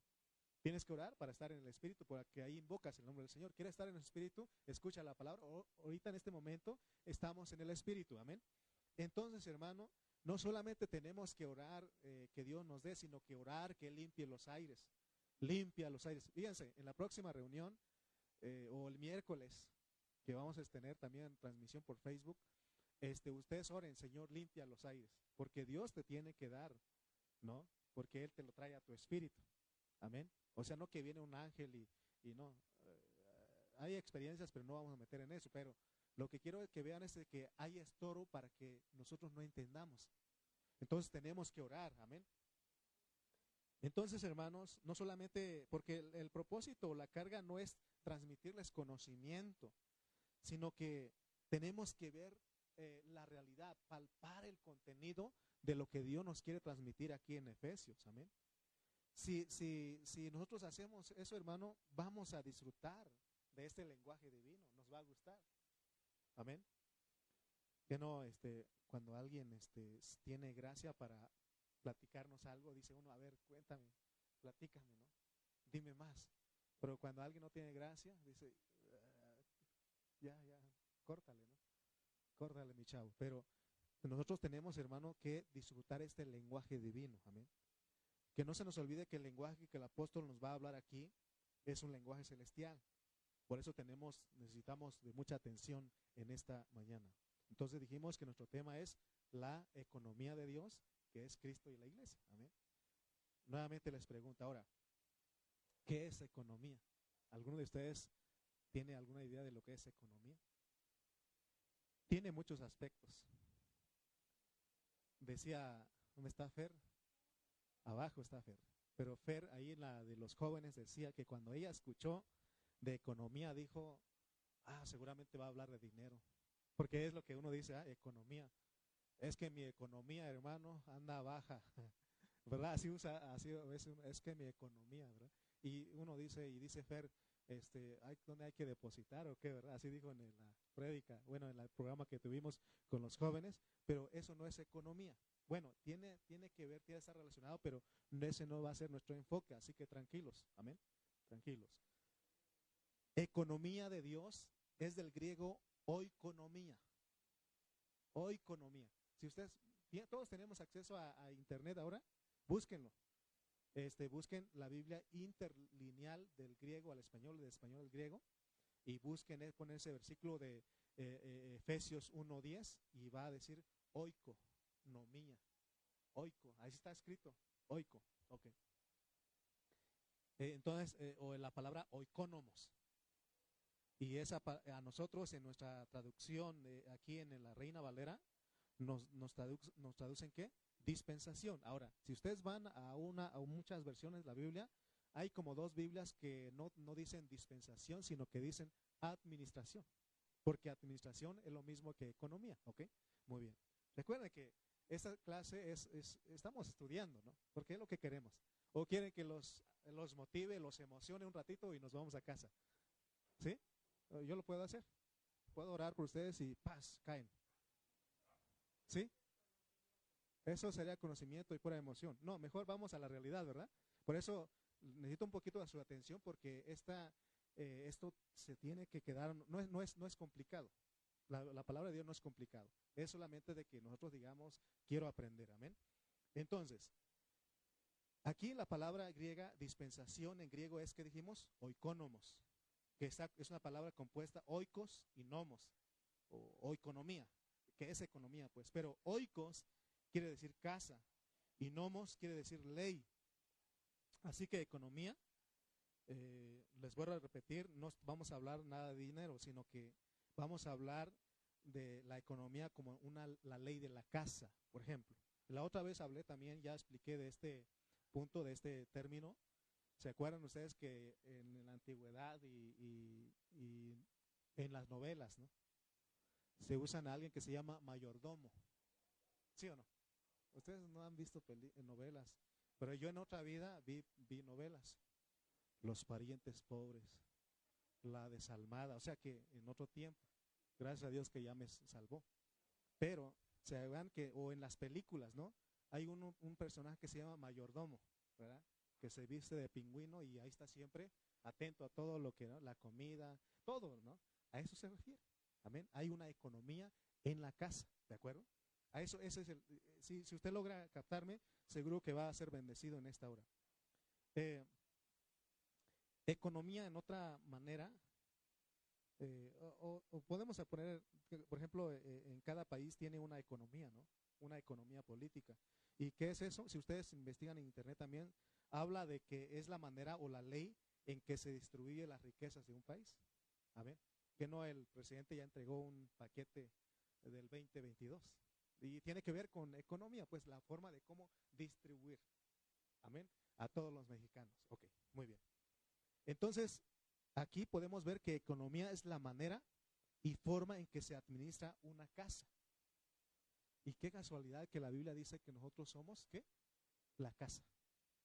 Tienes que orar para estar en el Espíritu, porque ahí invocas el nombre del Señor. ¿Quieres estar en el Espíritu? Escucha la palabra. ahorita en este momento estamos en el Espíritu. Amén. Entonces, hermano, no solamente tenemos que orar eh, que Dios nos dé, sino que orar que limpie los aires. Limpia los aires. Fíjense, en la próxima reunión eh, o el miércoles que vamos a tener también transmisión por Facebook, este, ustedes oren, Señor, limpia los aires, porque Dios te tiene que dar, ¿no? Porque Él te lo trae a tu espíritu. Amén. O sea, no que viene un ángel y, y no. Eh, hay experiencias, pero no vamos a meter en eso. Pero lo que quiero que vean es que hay estoro para que nosotros no entendamos. Entonces tenemos que orar, amén. Entonces, hermanos, no solamente, porque el, propósito, la carga no es transmitirles conocimiento, sino que tenemos que ver eh, la realidad, palpar el contenido de lo que Dios nos quiere transmitir aquí en Efesios, amén. Si, si, si nosotros hacemos eso, hermano, vamos a disfrutar de este lenguaje divino, nos va a gustar. Amén. Que no, este, cuando alguien este, tiene gracia para platicarnos algo, dice uno, a ver, cuéntame, platícame, ¿no? Dime más. Pero cuando alguien no tiene gracia, dice, ah, ya, ya, córtale, ¿no? Córtale, mi chavo. Pero nosotros tenemos, hermano, que disfrutar este lenguaje divino, amén. Que no se nos olvide que el lenguaje que el apóstol nos va a hablar aquí es un lenguaje celestial. Por eso tenemos, necesitamos de mucha atención en esta mañana. Entonces dijimos que nuestro tema es la economía de Dios, que es Cristo y la iglesia. Amén. Nuevamente les pregunto ahora, ¿qué es economía? ¿Alguno de ustedes tiene alguna idea de lo que es economía? Tiene muchos aspectos. Decía, ¿dónde está Fer? Abajo está Fer. Pero Fer, ahí en la de los jóvenes, decía que cuando ella escuchó de economía dijo, ah, seguramente va a hablar de dinero. Porque es lo que uno dice, ah, economía. Es que mi economía, hermano, anda baja. ¿Verdad? Así usa, así es, es que mi economía, ¿verdad? Y uno dice, y dice Fer, este, hay, ¿dónde hay que depositar o qué, verdad? Así dijo en la prédica, bueno, en el programa que tuvimos con los jóvenes, pero eso no es economía. Bueno, tiene, tiene que ver, tiene que estar relacionado, pero ese no va a ser nuestro enfoque, así que tranquilos, amén, tranquilos. Economía de Dios es del griego oikonomía. Oikonomía. Si ustedes, todos tenemos acceso a, internet ahora, búsquenlo. Este, busquen la Biblia interlineal del griego al español, del español al griego, y busquen eh, poner ese versículo de eh, eh, Efesios 1.10 y va a decir oikonomía. Oiko, ahí está escrito, oiko, ok. entonces, o la palabra oikonomos. Y esa a nosotros en nuestra traducción aquí en la Reina Valera nos, nos, nos traducen qué? Dispensación. Ahora, si ustedes van a una a muchas versiones de la Biblia, hay como dos Biblias que no, no dicen dispensación, sino que dicen administración. Porque administración es lo mismo que economía, ¿ok? Muy bien. Recuerden que esta clase es, estamos estudiando, ¿no? Porque es lo que queremos. O quieren que los, los motive, los emocione un ratito y nos vamos a casa. ¿Sí? Yo lo puedo hacer. Puedo orar por ustedes y paz, caen. ¿Sí? Eso sería conocimiento y pura emoción. No, mejor vamos a la realidad, ¿verdad? Por eso necesito un poquito de su atención porque esta, eh, esto se tiene que quedar, no es, no es, no es complicado. La, la, palabra de Dios no es complicado. Es solamente de que nosotros digamos, quiero aprender. Amén. Entonces, aquí la palabra griega, dispensación en griego es que dijimos, oikonomos, que es una palabra compuesta oikos y nomos, o economía, que es economía, pues. Pero oikos quiere decir casa y nomos quiere decir ley. Así que economía, eh, les voy a repetir, no vamos a hablar nada de dinero, sino que vamos a hablar de la economía como una, la ley de la casa, por ejemplo. La otra vez hablé también, ya expliqué de este punto, de este término. ¿Se acuerdan ustedes que en la antigüedad y, y en las novelas, ¿no? Se usan a alguien que se llama mayordomo. ¿Sí o no? Ustedes no han visto novelas, pero yo en otra vida vi, vi novelas. Los parientes pobres, la desalmada, o sea que en otro tiempo, gracias a Dios que ya me salvó. Pero se vean que, o en las películas, ¿no? Hay un, un personaje que se llama mayordomo, ¿verdad? Que se viste de pingüino y ahí está siempre atento a todo lo que, ¿no? La comida, todo, ¿no? A eso se refiere. Amén. Hay una economía en la casa, ¿de acuerdo? A eso, ese es el, si, si, usted logra captarme, seguro que va a ser bendecido en esta hora. Eh, economía en otra manera, eh, o, podemos poner, por ejemplo, eh, en cada país tiene una economía, ¿no? Una economía política. ¿Y qué es eso? Si ustedes investigan en internet también, habla de que es la manera o la ley en que se distribuye las riquezas de un país. A ver, que no el presidente ya entregó un paquete del 2022. Y tiene que ver con economía, pues la forma de cómo distribuir. Amén. A todos los mexicanos. Ok, muy bien. Entonces, aquí podemos ver que economía es la manera y forma en que se administra una casa. Y qué casualidad que la Biblia dice que nosotros somos, ¿qué? La casa.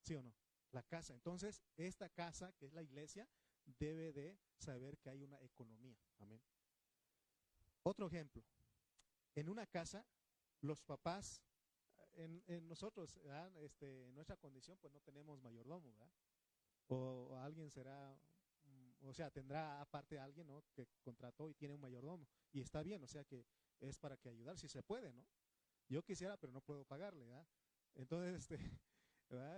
¿Sí o no? La casa. Entonces, esta casa, que es la iglesia, debe de saber que hay una economía. Amén. Otro ejemplo. En una casa los papás, en, nosotros, este, en nuestra condición, pues no tenemos mayordomo. O, alguien será, mm, o sea, tendrá aparte alguien, ¿no? Que contrató y tiene un mayordomo. Y está bien, o sea que es para que ayudar, si se puede, ¿no? Yo quisiera, pero no puedo pagarle, ¿verdad? Entonces, este.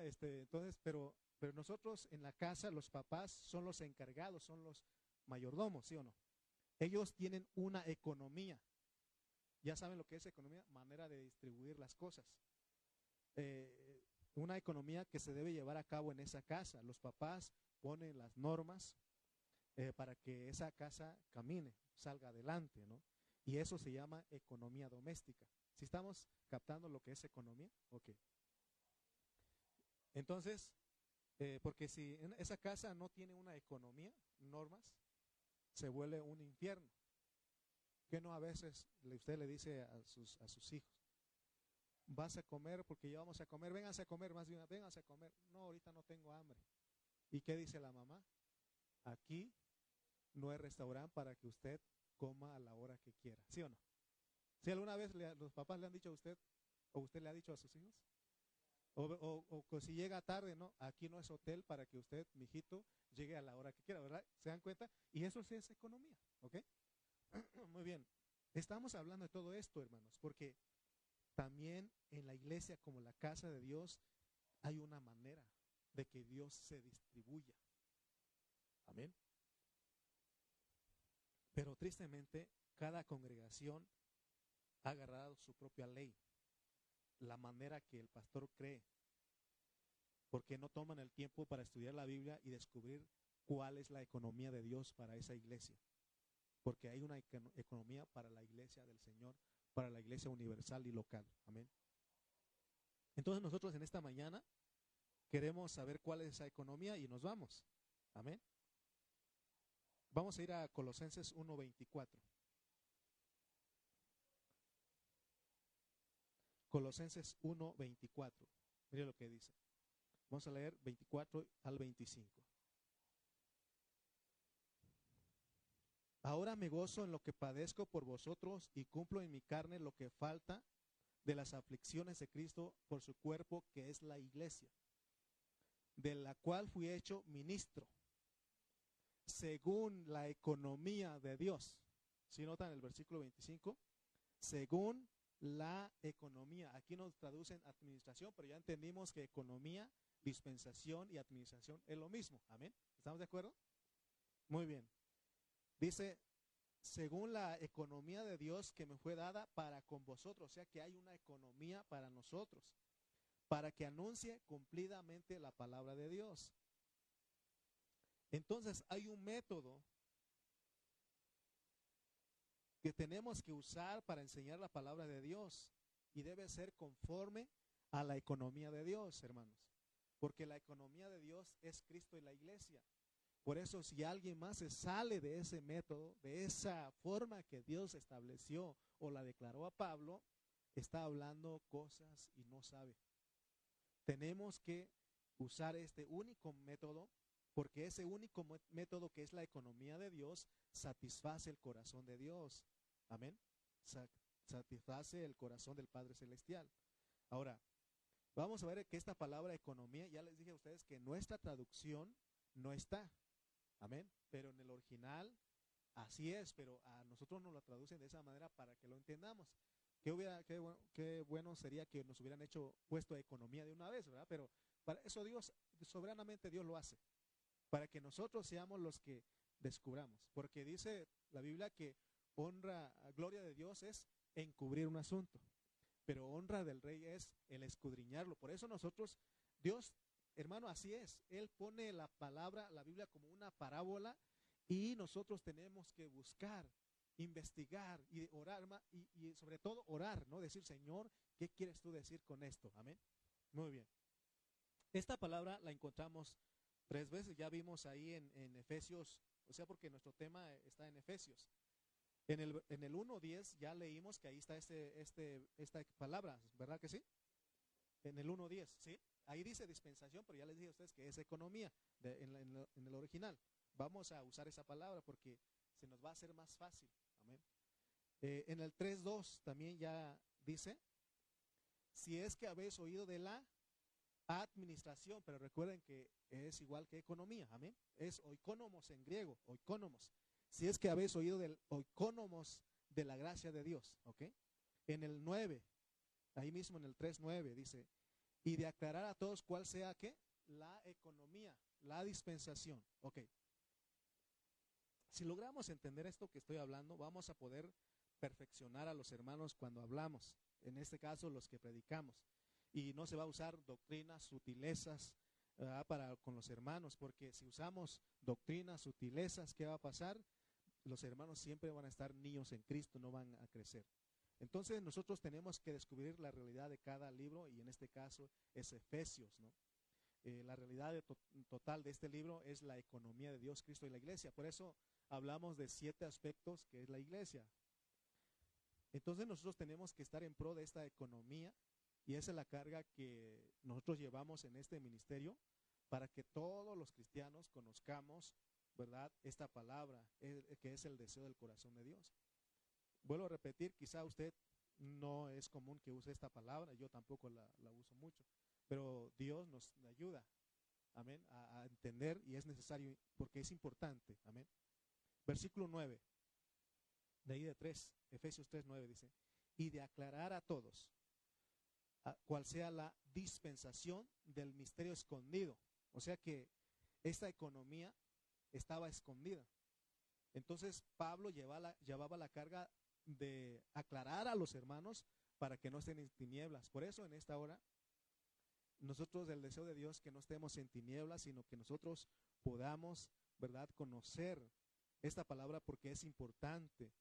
Este, entonces, pero, pero nosotros en la casa, los papás son los encargados, son los mayordomos, ¿sí o no? Ellos tienen una economía. Ya saben lo que es economía, manera de distribuir las cosas. Eh, una economía que se debe llevar a cabo en esa casa. Los papás ponen las normas eh, para que esa casa camine, salga adelante, ¿no? Y eso se llama economía doméstica. Si estamos captando lo que es economía, ok. Entonces, eh, porque si esa casa no tiene una economía, normas, se vuelve un infierno que no a veces usted le dice a sus, a sus hijos, vas a comer porque ya vamos a comer, vénganse a comer más bien, vénganse a comer. No, ahorita no tengo hambre. ¿Y qué dice la mamá? Aquí no hay restaurante para que usted coma a la hora que quiera, ¿sí o no? Si alguna vez los papás le han dicho a usted, o usted le ha dicho a sus hijos, o, o, si llega tarde, no, aquí no es hotel para que usted, mijito, llegue a la hora que quiera, ¿verdad? ¿Se dan cuenta? Y eso sí es economía, ¿ok? Muy bien. Estamos hablando de todo esto, hermanos, porque también en la iglesia como la casa de Dios hay una manera de que Dios se distribuya. Amén. Pero tristemente, cada congregación ha agarrado su propia ley, la manera que el pastor cree, porque no toman el tiempo para estudiar la Biblia y descubrir cuál es la economía de Dios para esa iglesia porque hay una economía para la iglesia del Señor, para la iglesia universal y local. Amén. Entonces nosotros en esta mañana queremos saber cuál es esa economía y nos vamos. Amén. Vamos a ir a Colosenses 1.24. Colosenses 1:24. Mire lo que dice. Vamos a leer 24 al 25. Ahora me gozo en lo que padezco por vosotros y cumplo en mi carne lo que falta de las aflicciones de Cristo por su cuerpo, que es la iglesia, de la cual fui hecho ministro, según la economía de Dios. Si notan el versículo 25, según la economía. Aquí nos traducen administración, pero ya entendimos que economía, dispensación y administración es lo mismo. Amén. ¿Estamos de acuerdo? Muy bien. Dice, según la economía de Dios que me fue dada para con vosotros, o sea que hay una economía para nosotros, para que anuncie cumplidamente la palabra de Dios. Entonces hay un método que tenemos que usar para enseñar la palabra de Dios y debe ser conforme a la economía de Dios, hermanos. Porque la economía de Dios es Cristo y la iglesia. Por eso si alguien más se sale de ese método, de esa forma que Dios estableció o la declaró a Pablo, está hablando cosas y no sabe. Tenemos que usar este único método porque ese único método que es la economía de Dios satisface el corazón de Dios. Amén. Satisface el corazón del Padre Celestial. Ahora, vamos a ver que esta palabra economía, ya les dije a ustedes que nuestra traducción no está. Amén. Pero en el original así es, pero a nosotros nos lo traducen de esa manera para que lo entendamos. Qué, hubiera, qué, bueno, qué bueno sería que nos hubieran hecho puesto economía de una vez, ¿verdad? Pero para eso Dios, soberanamente Dios lo hace, para que nosotros seamos los que descubramos. Porque dice la Biblia que honra, gloria de Dios es encubrir un asunto, pero honra del rey es el escudriñarlo. Por eso nosotros, Dios Hermano, así es. Él pone la palabra, la Biblia como una parábola y nosotros tenemos que buscar, investigar y orar y, y, sobre todo orar, ¿no? Decir, Señor, ¿qué quieres tú decir con esto? Amén. Muy bien. Esta palabra la encontramos tres veces, ya vimos ahí en, en Efesios, o sea, porque nuestro tema está en Efesios. En el, en el 1.10 ya leímos que ahí está este, este, esta palabra, ¿verdad que sí? En el 1.10, ¿sí? Ahí dice dispensación, pero ya les dije a ustedes que es economía en, el original. Vamos a usar esa palabra porque se nos va a hacer más fácil. Amén. Eh, en el 3.2 también ya dice, si es que habéis oído de la administración, pero recuerden que es igual que economía, amén. Es oikonomos en griego, oikonomos. Si es que habéis oído del oikonomos de la gracia de Dios, ¿ok? En el 9, ahí mismo en el 3.9 dice, y de aclarar a todos cuál sea qué, la economía, la dispensación. Ok. Si logramos entender esto que estoy hablando, vamos a poder perfeccionar a los hermanos cuando hablamos, en este caso los que predicamos. Y no se va a usar doctrinas, sutilezas para con los hermanos, porque si usamos doctrinas, sutilezas, ¿qué va a pasar? Los hermanos siempre van a estar niños en Cristo, no van a crecer. Entonces nosotros tenemos que descubrir la realidad de cada libro y en este caso es Efesios, ¿no? Eh, la realidad total de este libro es la economía de Dios, Cristo y la iglesia. Por eso hablamos de siete aspectos que es la iglesia. Entonces nosotros tenemos que estar en pro de esta economía y esa es la carga que nosotros llevamos en este ministerio para que todos los cristianos conozcamos, ¿verdad? Esta palabra, eh, que es el deseo del corazón de Dios. Vuelvo a repetir, quizá usted no es común que use esta palabra, yo tampoco la, uso mucho, pero Dios nos ayuda, amén, a, a, entender y es necesario porque es importante, amén. Versículo 9, de ahí de 3, Efesios 3, 9 dice, y de aclarar a todos cuál sea la dispensación del misterio escondido. O sea que esta economía estaba escondida. Entonces Pablo llevaba la, llevaba la carga de aclarar a los hermanos para que no estén en tinieblas. Por eso en esta hora, nosotros el deseo de Dios que no estemos en tinieblas, sino que nosotros podamos, ¿verdad?, conocer esta palabra porque es importante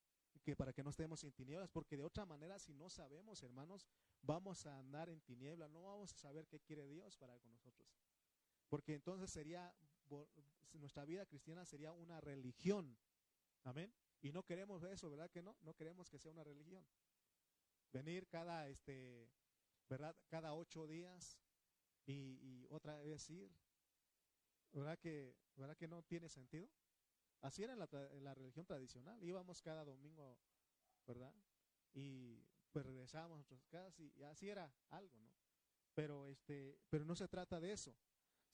que para que no estemos en tinieblas, porque de otra manera si no sabemos, hermanos, vamos a andar en tinieblas, no vamos a saber qué quiere Dios para con nosotros. Porque entonces sería nuestra vida cristiana sería una religión. Amén. Y no queremos eso, ¿verdad que no? No queremos que sea una religión. Venir cada, este, ¿verdad? Cada ocho días y, otra vez ir. ¿Verdad que, ¿Verdad que no tiene sentido? Así era en la, en la religión tradicional. Íbamos cada domingo, ¿verdad? Y pues regresábamos a nuestras casas y, así era algo, ¿no? Pero, este, pero no se trata de eso.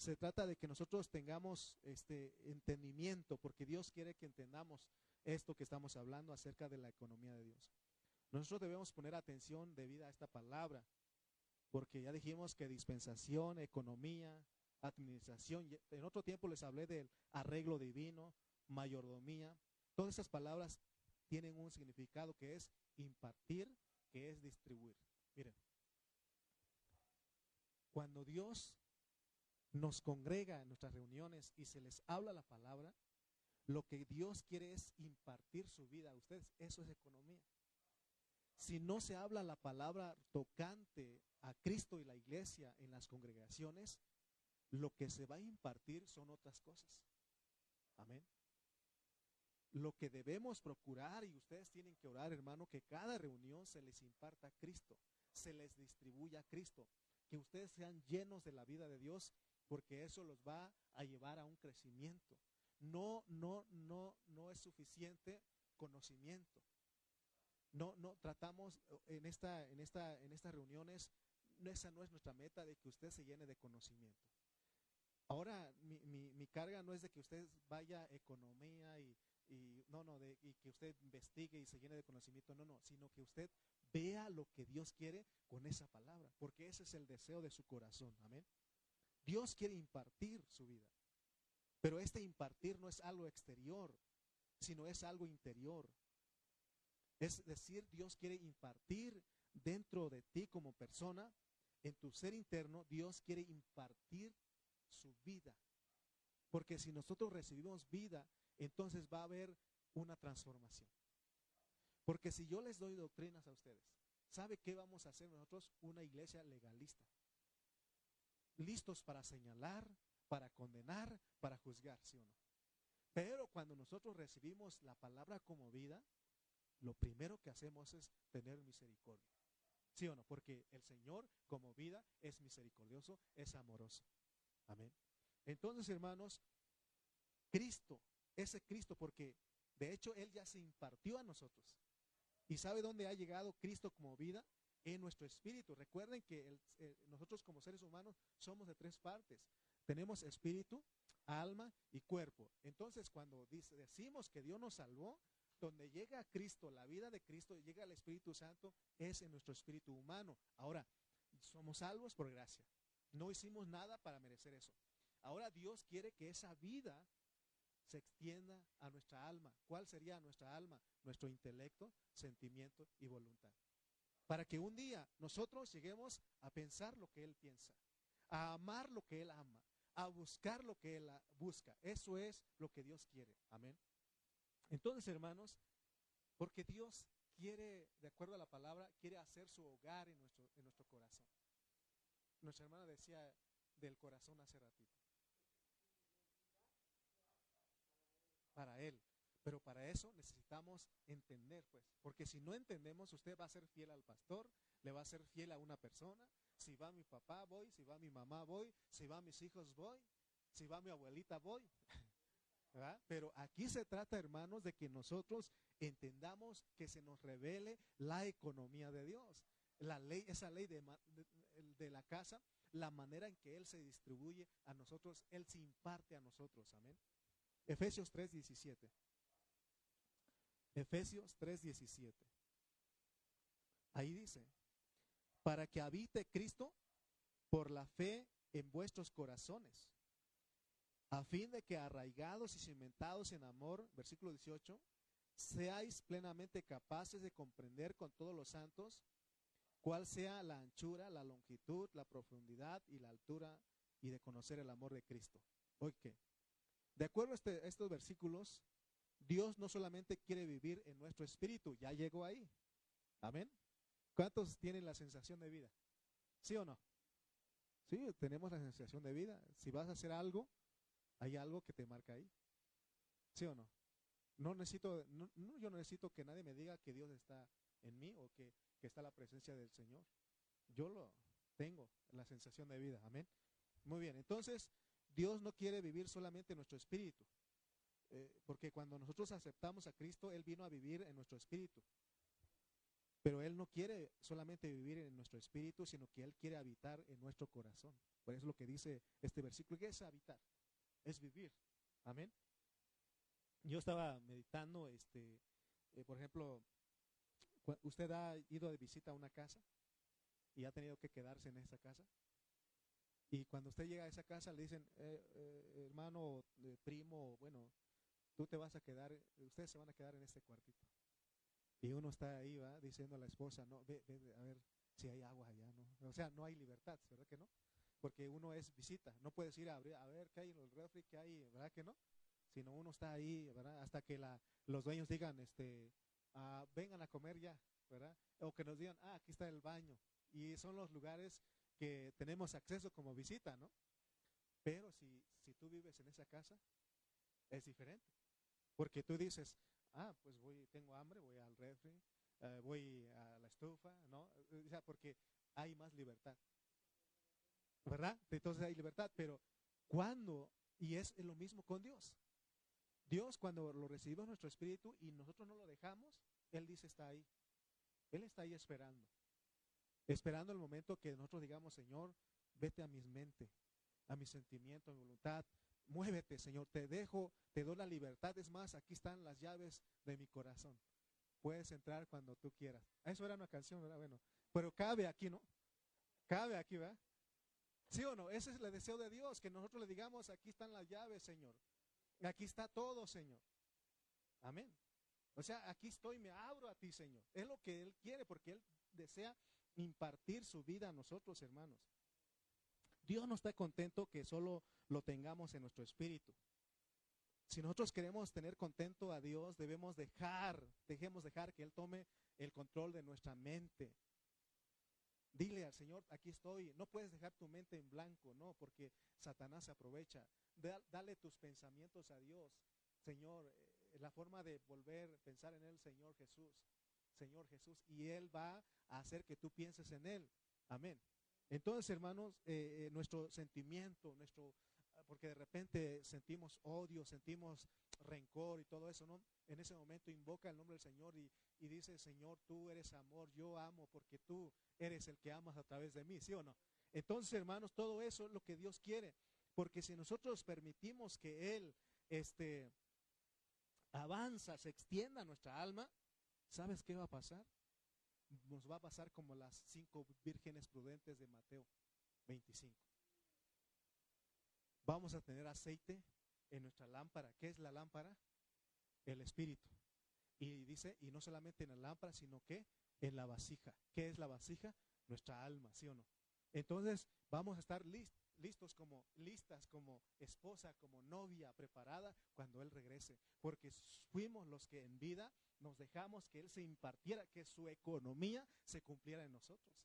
Se trata de que nosotros tengamos este entendimiento, porque Dios quiere que entendamos esto que estamos hablando acerca de la economía de Dios. Nosotros debemos poner atención debida a esta palabra, porque ya dijimos que dispensación, economía, administración, en otro tiempo les hablé del arreglo divino, mayordomía, todas esas palabras tienen un significado que es impartir, que es distribuir. Miren, cuando Dios nos congrega en nuestras reuniones y se les habla la palabra, lo que Dios quiere es impartir su vida a ustedes. Eso es economía. Si no se habla la palabra tocante a Cristo y la iglesia en las congregaciones, lo que se va a impartir son otras cosas. Amén. Lo que debemos procurar, y ustedes tienen que orar, hermano, que cada reunión se les imparta a Cristo, se les distribuya a Cristo, que ustedes sean llenos de la vida de Dios, porque eso los va a llevar a un crecimiento. No, no, no, no es suficiente conocimiento. No, no tratamos en esta, en esta, en estas reuniones, esa no es nuestra meta de que usted se llene de conocimiento. Ahora, mi, mi, carga no es de que usted vaya economía y, y no, no, de, y que usted investigue y se llene de conocimiento, no, no, sino que usted vea lo que Dios quiere con esa palabra, porque ese es el deseo de su corazón, amén. Dios quiere impartir su vida, pero este impartir no es algo exterior, sino es algo interior. Es decir, Dios quiere impartir dentro de ti como persona, en tu ser interno, Dios quiere impartir su vida. Porque si nosotros recibimos vida, entonces va a haber una transformación. Porque si yo les doy doctrinas a ustedes, ¿sabe qué vamos a hacer nosotros? Una iglesia legalista. Listos para señalar, para condenar, para juzgar, ¿sí o no? Pero cuando nosotros recibimos la palabra como vida, lo primero que hacemos es tener misericordia. ¿Sí o no? Porque el Señor como vida es misericordioso, es amoroso. Amén. Entonces, hermanos, Cristo ese Cristo, porque de hecho Él ya se impartió a nosotros. ¿Y sabe dónde ha llegado Cristo como vida? En nuestro espíritu. Recuerden que nosotros como seres humanos somos de tres partes. Tenemos espíritu, alma y cuerpo. Entonces cuando decimos que Dios nos salvó, donde llega Cristo, la vida de Cristo, llega el Espíritu Santo, es en nuestro espíritu humano. Ahora, somos salvos por gracia. No hicimos nada para merecer eso. Ahora Dios quiere que esa vida se extienda a nuestra alma. ¿Cuál sería nuestra alma? Nuestro intelecto, sentimiento y voluntad. Para que un día nosotros lleguemos a pensar lo que Él piensa, a amar lo que Él ama, a buscar lo que Él busca. Eso es lo que Dios quiere. Amén. Entonces, hermanos, porque Dios quiere, de acuerdo a la palabra, quiere hacer su hogar en nuestro, en nuestro corazón. Nuestra hermana decía del corazón hace ratito. para Él. Pero para eso necesitamos entender, pues, porque si no entendemos, usted va a ser fiel al pastor, le va a ser fiel a una persona. Si va mi papá, voy. Si va mi mamá, voy. Si va mis hijos, voy. Si va mi abuelita, voy. Pero aquí se trata, hermanos, de que nosotros entendamos que se nos revele la economía de Dios. La ley, esa ley de, de la casa, la manera en que Él se distribuye a nosotros, Él se imparte a nosotros. Amén. Efesios 3:17. Efesios 3:17. Ahí dice, para que habite Cristo por la fe en vuestros corazones, a fin de que arraigados y cimentados en amor, versículo 18, seáis plenamente capaces de comprender con todos los santos cuál sea la anchura, la longitud, la profundidad y la altura y de conocer el amor de Cristo. ¿Hoy qué? De acuerdo este, a, estos versículos, Dios no solamente quiere vivir en nuestro espíritu, ya llegó ahí. Amén. ¿Cuántos tienen la sensación de vida? ¿Sí o no? Sí, tenemos la sensación de vida. Si vas a hacer algo, hay algo que te marca ahí. ¿Sí o no? No necesito, yo no necesito que nadie me diga que Dios está en mí o que, que está la presencia del Señor. Yo lo tengo, la sensación de vida. Amén. Muy bien, entonces Dios no quiere vivir solamente en nuestro espíritu, eh, porque cuando nosotros aceptamos a Cristo, Él vino a vivir en nuestro espíritu. Pero Él no quiere solamente vivir en nuestro espíritu, sino que Él quiere habitar en nuestro corazón. Por eso es lo que dice este versículo, ¿qué es habitar? Es vivir. Amén. Yo estaba meditando, este, eh, por ejemplo, ¿usted ha ido de visita a una casa y ha tenido que quedarse en esa casa? Y cuando usted llega a esa casa le dicen, eh, hermano, primo, bueno, tú te vas a quedar, ustedes se van a quedar en este cuartito. Y uno está ahí, va, diciendo a la esposa, no, ve, ve, a ver si hay agua allá, ¿no? O sea, no hay libertad, ¿verdad que no? Porque uno es visita, no puedes ir a abrir, a ver qué hay en el refri, qué hay, ¿verdad que no? Sino uno está ahí, ¿verdad? Hasta que la, los dueños digan, este, ah, vengan a comer ya, ¿verdad? O que nos digan, ah, aquí está el baño. Y son los lugares que tenemos acceso como visita, ¿no? Pero si, si tú vives en esa casa, es diferente. Porque tú dices, ah, pues voy, tengo hambre, voy al refri, eh, voy a la estufa, ¿no? O sea, porque hay más libertad. ¿Verdad? Entonces hay libertad, pero ¿cuándo? Y es lo mismo con Dios. Dios cuando lo recibimos nuestro espíritu y nosotros no lo dejamos, Él dice está ahí. Él está ahí esperando. Esperando el momento que nosotros digamos, Señor, vete a mis mente, a mis sentimientos, a mi voluntad, muévete, Señor, te dejo, te doy la libertad. Es más, aquí están las llaves de mi corazón. Puedes entrar cuando tú quieras. Eso era una canción, ¿verdad? Bueno, pero cabe aquí, ¿no? Cabe aquí, ¿verdad? ¿Sí o no? Ese es el deseo de Dios, que nosotros le digamos, aquí están las llaves, Señor. Aquí está todo, Señor. Amén. O sea, aquí estoy, me abro a ti, Señor. Es lo que Él quiere, porque Él desea impartir su vida a nosotros, hermanos. Dios no está contento que solo lo tengamos en nuestro espíritu. Si nosotros queremos tener contento a Dios, debemos dejar, dejemos dejar que Él tome el control de nuestra mente. Dile al Señor, aquí estoy. No puedes dejar tu mente en blanco, no, porque Satanás se aprovecha. Dale tus pensamientos a Dios. Señor, eh, la forma de volver a pensar en Él, Señor Jesús. Señor Jesús. Y Él va a hacer que tú pienses en Él. Amén. Entonces, hermanos, eh, eh, nuestro sentimiento, nuestro, porque de repente sentimos odio, sentimos rencor y todo eso, ¿no? En ese momento invoca el nombre del Señor y, y dice, Señor, tú eres amor, yo amo porque tú eres el que amas a través de mí, ¿sí o no? Entonces, hermanos, todo eso es lo que Dios quiere, porque si nosotros permitimos que Él, este, avanza, se extienda nuestra alma, ¿sabes qué va a pasar? nos va a pasar como las cinco vírgenes prudentes de Mateo 25. Vamos a tener aceite en nuestra lámpara. ¿Qué es la lámpara? El espíritu. Y dice, y no solamente en la lámpara, sino que en la vasija. ¿Qué es la vasija? Nuestra alma, ¿sí o no? Entonces vamos a estar listos como listas, como esposa, como novia preparada cuando Él regrese. Porque fuimos los que en vida nos dejamos que Él se impartiera, que su economía se cumpliera en nosotros.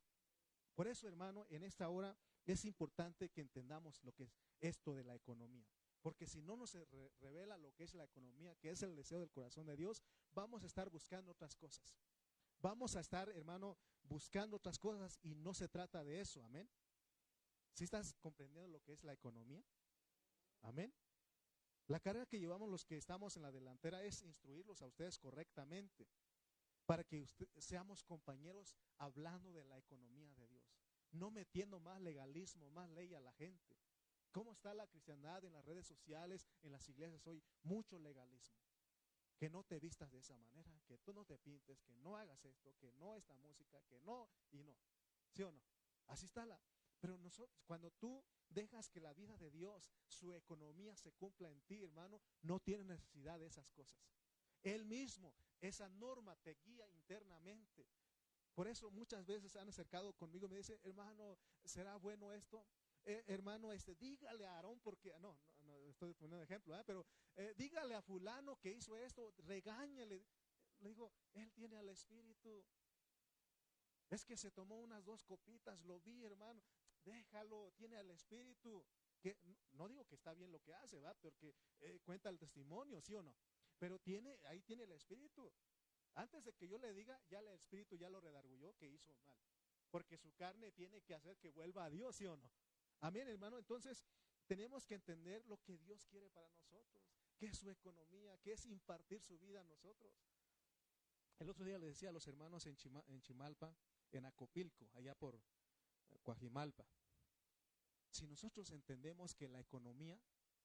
Por eso, hermano, en esta hora es importante que entendamos lo que es esto de la economía. Porque si no nos revela lo que es la economía, que es el deseo del corazón de Dios, vamos a estar buscando otras cosas. Vamos a estar, hermano, buscando otras cosas y no se trata de eso. Amén. Si estás comprendiendo lo que es la economía? Amén. La carga que llevamos los que estamos en la delantera es instruirlos a ustedes correctamente para que seamos compañeros hablando de la economía de Dios, no metiendo más legalismo, más ley a la gente. ¿Cómo está la cristiandad en las redes sociales, en las iglesias hoy? Mucho legalismo. Que no te vistas de esa manera, que tú no te pintes, que no hagas esto, que no esta música, que no y no. ¿Sí o no? Así está la. Pero nosotros, cuando tú dejas que la vida de Dios, su economía se cumpla en ti, hermano, no tienes necesidad de esas cosas. Él mismo, esa norma te guía internamente. Por eso muchas veces han acercado conmigo y me dicen, hermano, ¿será bueno esto? Eh, hermano, este, dígale a Aarón porque, no, no, estoy poniendo ejemplo, ¿eh? pero eh, dígale a fulano que hizo esto, regáñale. Le digo, él tiene al Espíritu. Es que se tomó unas dos copitas, lo vi, hermano déjalo, tiene al Espíritu. Que no digo que está bien lo que hace, ¿va? Porque eh, cuenta el testimonio, ¿sí o no? Pero tiene, ahí tiene el Espíritu. Antes de que yo le diga, ya el Espíritu ya lo redargulló que hizo mal. porque su carne tiene que hacer que vuelva a Dios, ¿sí o no? Amén, hermano. Entonces, tenemos que entender lo que Dios quiere para nosotros, qué es su economía, qué es impartir su vida a nosotros. El otro día le decía a los hermanos en, en Chimalpa, en Acopilco, allá por Coajimalpa, si nosotros entendemos que la economía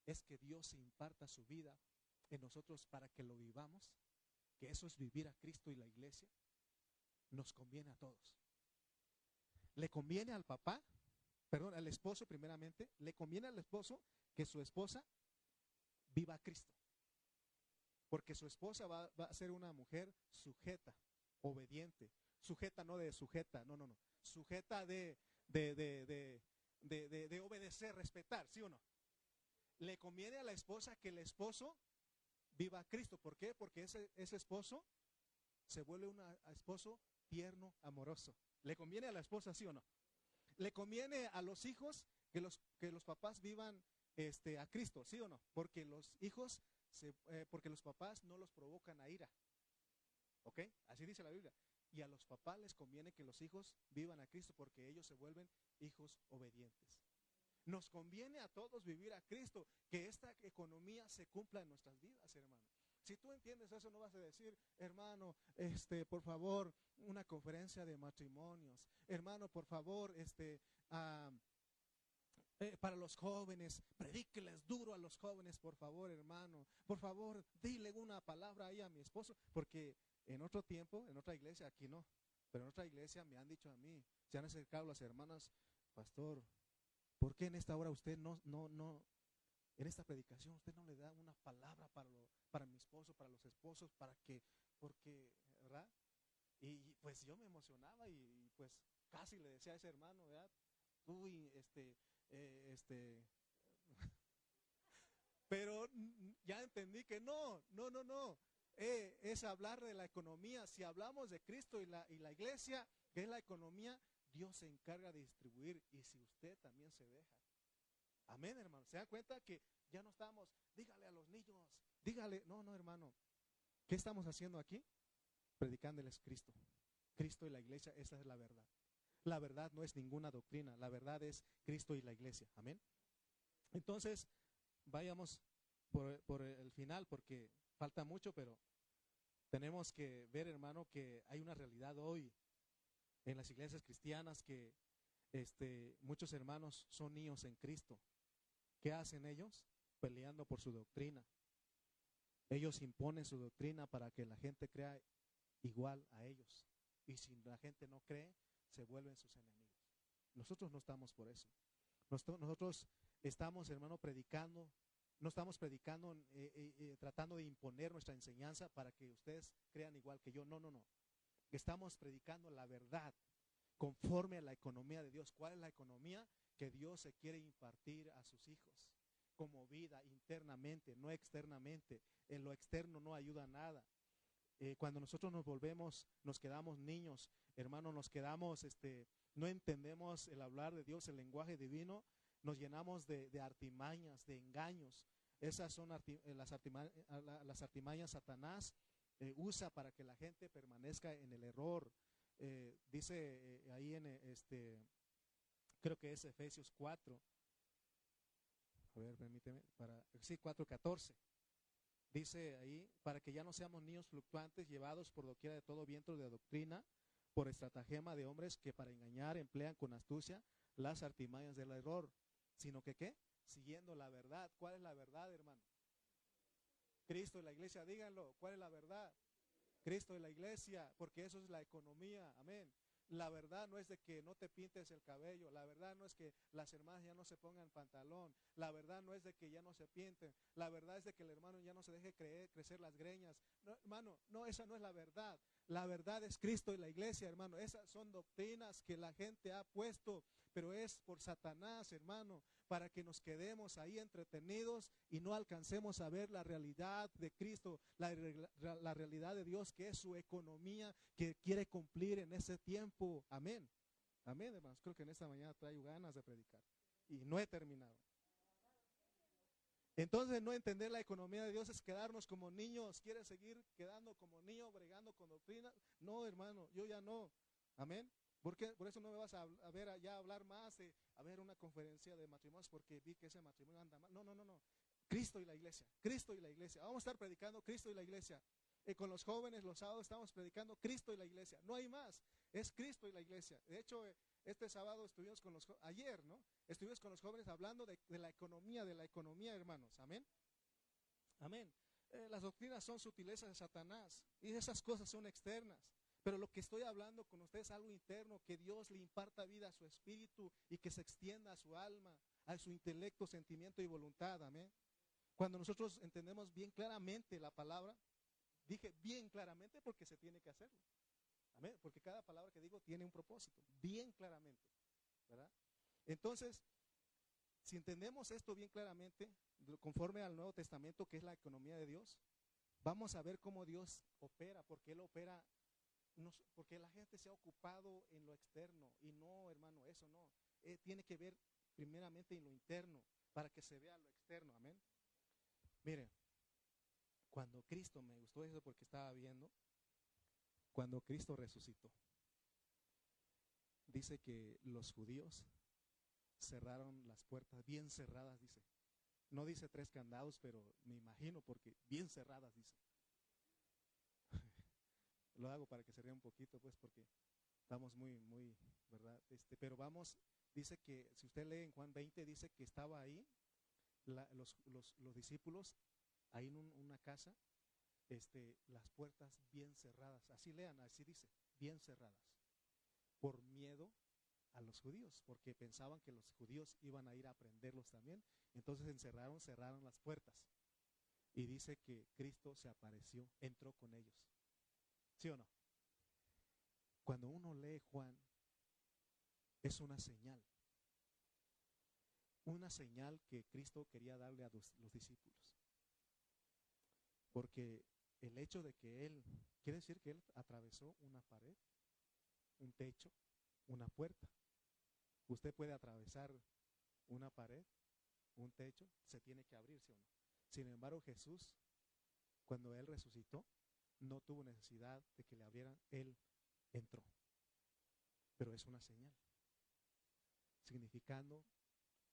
es que Dios imparta su vida en nosotros para que lo vivamos, que eso es vivir a Cristo y la iglesia, nos conviene a todos. Le conviene al papá, perdón, al esposo primeramente, le conviene al esposo que su esposa viva a Cristo. Porque su esposa va, a ser una mujer sujeta, obediente. Sujeta no de sujeta, no, no, no. Sujeta de, de, de, de, de obedecer, respetar, ¿sí o no? Le conviene a la esposa que el esposo viva a Cristo. ¿Por qué? Porque ese, ese esposo se vuelve un esposo tierno, amoroso. ¿Le conviene a la esposa, sí o no? ¿Le conviene a los hijos que los, que los papás vivan este, a Cristo, sí o no? Porque los hijos, se, eh, porque los papás no los provocan a ira. ¿Ok? Así dice la Biblia. Y a los papás les conviene que los hijos vivan a Cristo porque ellos se vuelven hijos obedientes. Nos conviene a todos vivir a Cristo, que esta economía se cumpla en nuestras vidas, hermano. Si tú entiendes eso, no vas a decir, hermano, este, por favor, una conferencia de matrimonios. Hermano, por favor, este, ah, eh, para los jóvenes, predíqueles duro a los jóvenes, por favor, hermano. Por favor, dile una palabra ahí a mi esposo, porque en otro tiempo, en otra iglesia, aquí no, pero en otra iglesia me han dicho a mí, se han acercado las hermanas, pastor, ¿por qué en esta hora usted no, no, no, en esta predicación usted no le da una palabra para, lo, para mi esposo, para los esposos, para que, porque, ¿verdad? Y pues yo me emocionaba y, pues casi le decía a ese hermano, ¿verdad? Uy, este, eh, este, pero ya entendí que no, no, no, no. Eh, es hablar de la economía. Si hablamos de Cristo y la, y la iglesia, que es la economía, Dios se encarga de distribuir y si usted también se deja. Amén, hermano. ¿Se da cuenta que ya no estamos, dígale a los niños, dígale, no, no, hermano. ¿Qué estamos haciendo aquí? Predicándoles Cristo. Cristo y la iglesia, esa es la verdad. La verdad no es ninguna doctrina, la verdad es Cristo y la iglesia. Amén. Entonces, vayamos por, por el final porque falta mucho, pero tenemos que ver, hermano, que hay una realidad hoy en las iglesias cristianas que este, muchos hermanos son niños en Cristo. ¿Qué hacen ellos? Peleando por su doctrina. Ellos imponen su doctrina para que la gente crea igual a ellos. Y si la gente no cree, se vuelven sus enemigos. Nosotros no estamos por eso. Nosotros estamos, hermano, predicando, no estamos predicando, eh, eh, eh, tratando de imponer nuestra enseñanza para que ustedes crean igual que yo. No, no, no. Estamos predicando la verdad conforme a la economía de Dios. ¿Cuál es la economía que Dios se quiere impartir a sus hijos? Como vida internamente, no externamente. En lo externo no ayuda nada. Eh, cuando nosotros nos volvemos, nos quedamos niños, hermano, nos quedamos, este, no entendemos el hablar de Dios, el lenguaje divino, nos llenamos de, artimañas, de engaños. Esas son eh, las, artimañas, Satanás eh, usa para que la gente permanezca en el error. Dice ahí en este, creo que es Efesios 4. A ver, permíteme, para, sí, 4.14. Dice ahí, para que ya no seamos niños fluctuantes llevados por doquiera de todo viento de doctrina, por estratagema de hombres que para engañar emplean con astucia las artimañas del error, sino que qué? Siguiendo la verdad. ¿Cuál es la verdad, hermano? Cristo y la iglesia, díganlo, ¿cuál es la verdad? Cristo y la iglesia, porque eso es la economía, amén. La verdad no es de que no te pintes el cabello, la verdad no es que las hermanas ya no se pongan pantalón, la verdad no es de que ya no se pinten, la verdad es de que el hermano ya no se deje creer, crecer las greñas. No, hermano, no, esa no es la verdad. La verdad es Cristo y la iglesia, hermano. Esas son doctrinas que la gente ha puesto, pero es por Satanás, hermano, para que nos quedemos ahí entretenidos y no alcancemos a ver la realidad de Cristo, la, realidad de Dios, que es su economía que quiere cumplir en ese tiempo. Amén. Amén, hermanos. Creo que en esta mañana traigo ganas de predicar. Y no he terminado. Entonces no entender la economía de Dios es quedarnos como niños. ¿Quiere seguir quedando como niño, bregando con doctrina? No, hermano, yo ya no. Amén. ¿Por, Por eso no me vas a, ver allá hablar más, a ver una conferencia de matrimonios porque vi que ese matrimonio anda mal. No, no, no, no. Cristo y la iglesia, Cristo y la iglesia. Vamos a estar predicando Cristo y la iglesia. Y con los jóvenes los sábados estamos predicando Cristo y la iglesia. No hay más. Es Cristo y la iglesia. De hecho, eh, este sábado estuvimos con los ayer, ¿no? Estuvimos con los jóvenes hablando de, la economía, de la economía, hermanos. Amén. Amén. Eh, las doctrinas son sutilezas de Satanás y esas cosas son externas. Pero lo que estoy hablando con ustedes es algo interno, que Dios le imparta vida a su espíritu y que se extienda a su alma, a su intelecto, sentimiento y voluntad. Amén. Cuando nosotros entendemos bien claramente la palabra, dije bien claramente porque se tiene que hacerlo. Amén. Porque cada palabra que digo tiene un propósito, bien claramente. ¿Verdad? Entonces, si entendemos esto bien claramente, conforme al Nuevo Testamento, que es la economía de Dios, vamos a ver cómo Dios opera, porque Él opera porque la gente se ha ocupado en lo externo y no, hermano, eso no. Eh, tiene que ver primeramente en lo interno para que se vea lo externo, amén. Mire, cuando Cristo, me gustó eso porque estaba viendo, cuando Cristo resucitó, dice que los judíos cerraron las puertas, bien cerradas, dice. No dice tres candados, pero me imagino porque bien cerradas, dice. Lo hago para que se ría un poquito, pues, porque estamos muy, muy, ¿verdad? Este, pero vamos, dice que, si usted lee en Juan 20, dice que estaba ahí los, los, los, discípulos, ahí en una casa, este, las puertas bien cerradas. Así lean, así dice, bien cerradas. Por miedo a los judíos, porque pensaban que los judíos iban a ir a prenderlos también. Entonces encerraron, cerraron las puertas. Y dice que Cristo se apareció, entró con ellos. ¿Sí o no? Cuando uno lee Juan, es una señal. Una señal que Cristo quería darle a los, discípulos. Porque el hecho de que Él, quiere decir que Él atravesó una pared, un techo, una puerta. Usted puede atravesar una pared, un techo, se tiene que abrir, ¿sí o no? Sin embargo, Jesús, cuando Él resucitó, no tuvo necesidad de que le abrieran, él entró. Pero es una señal, significando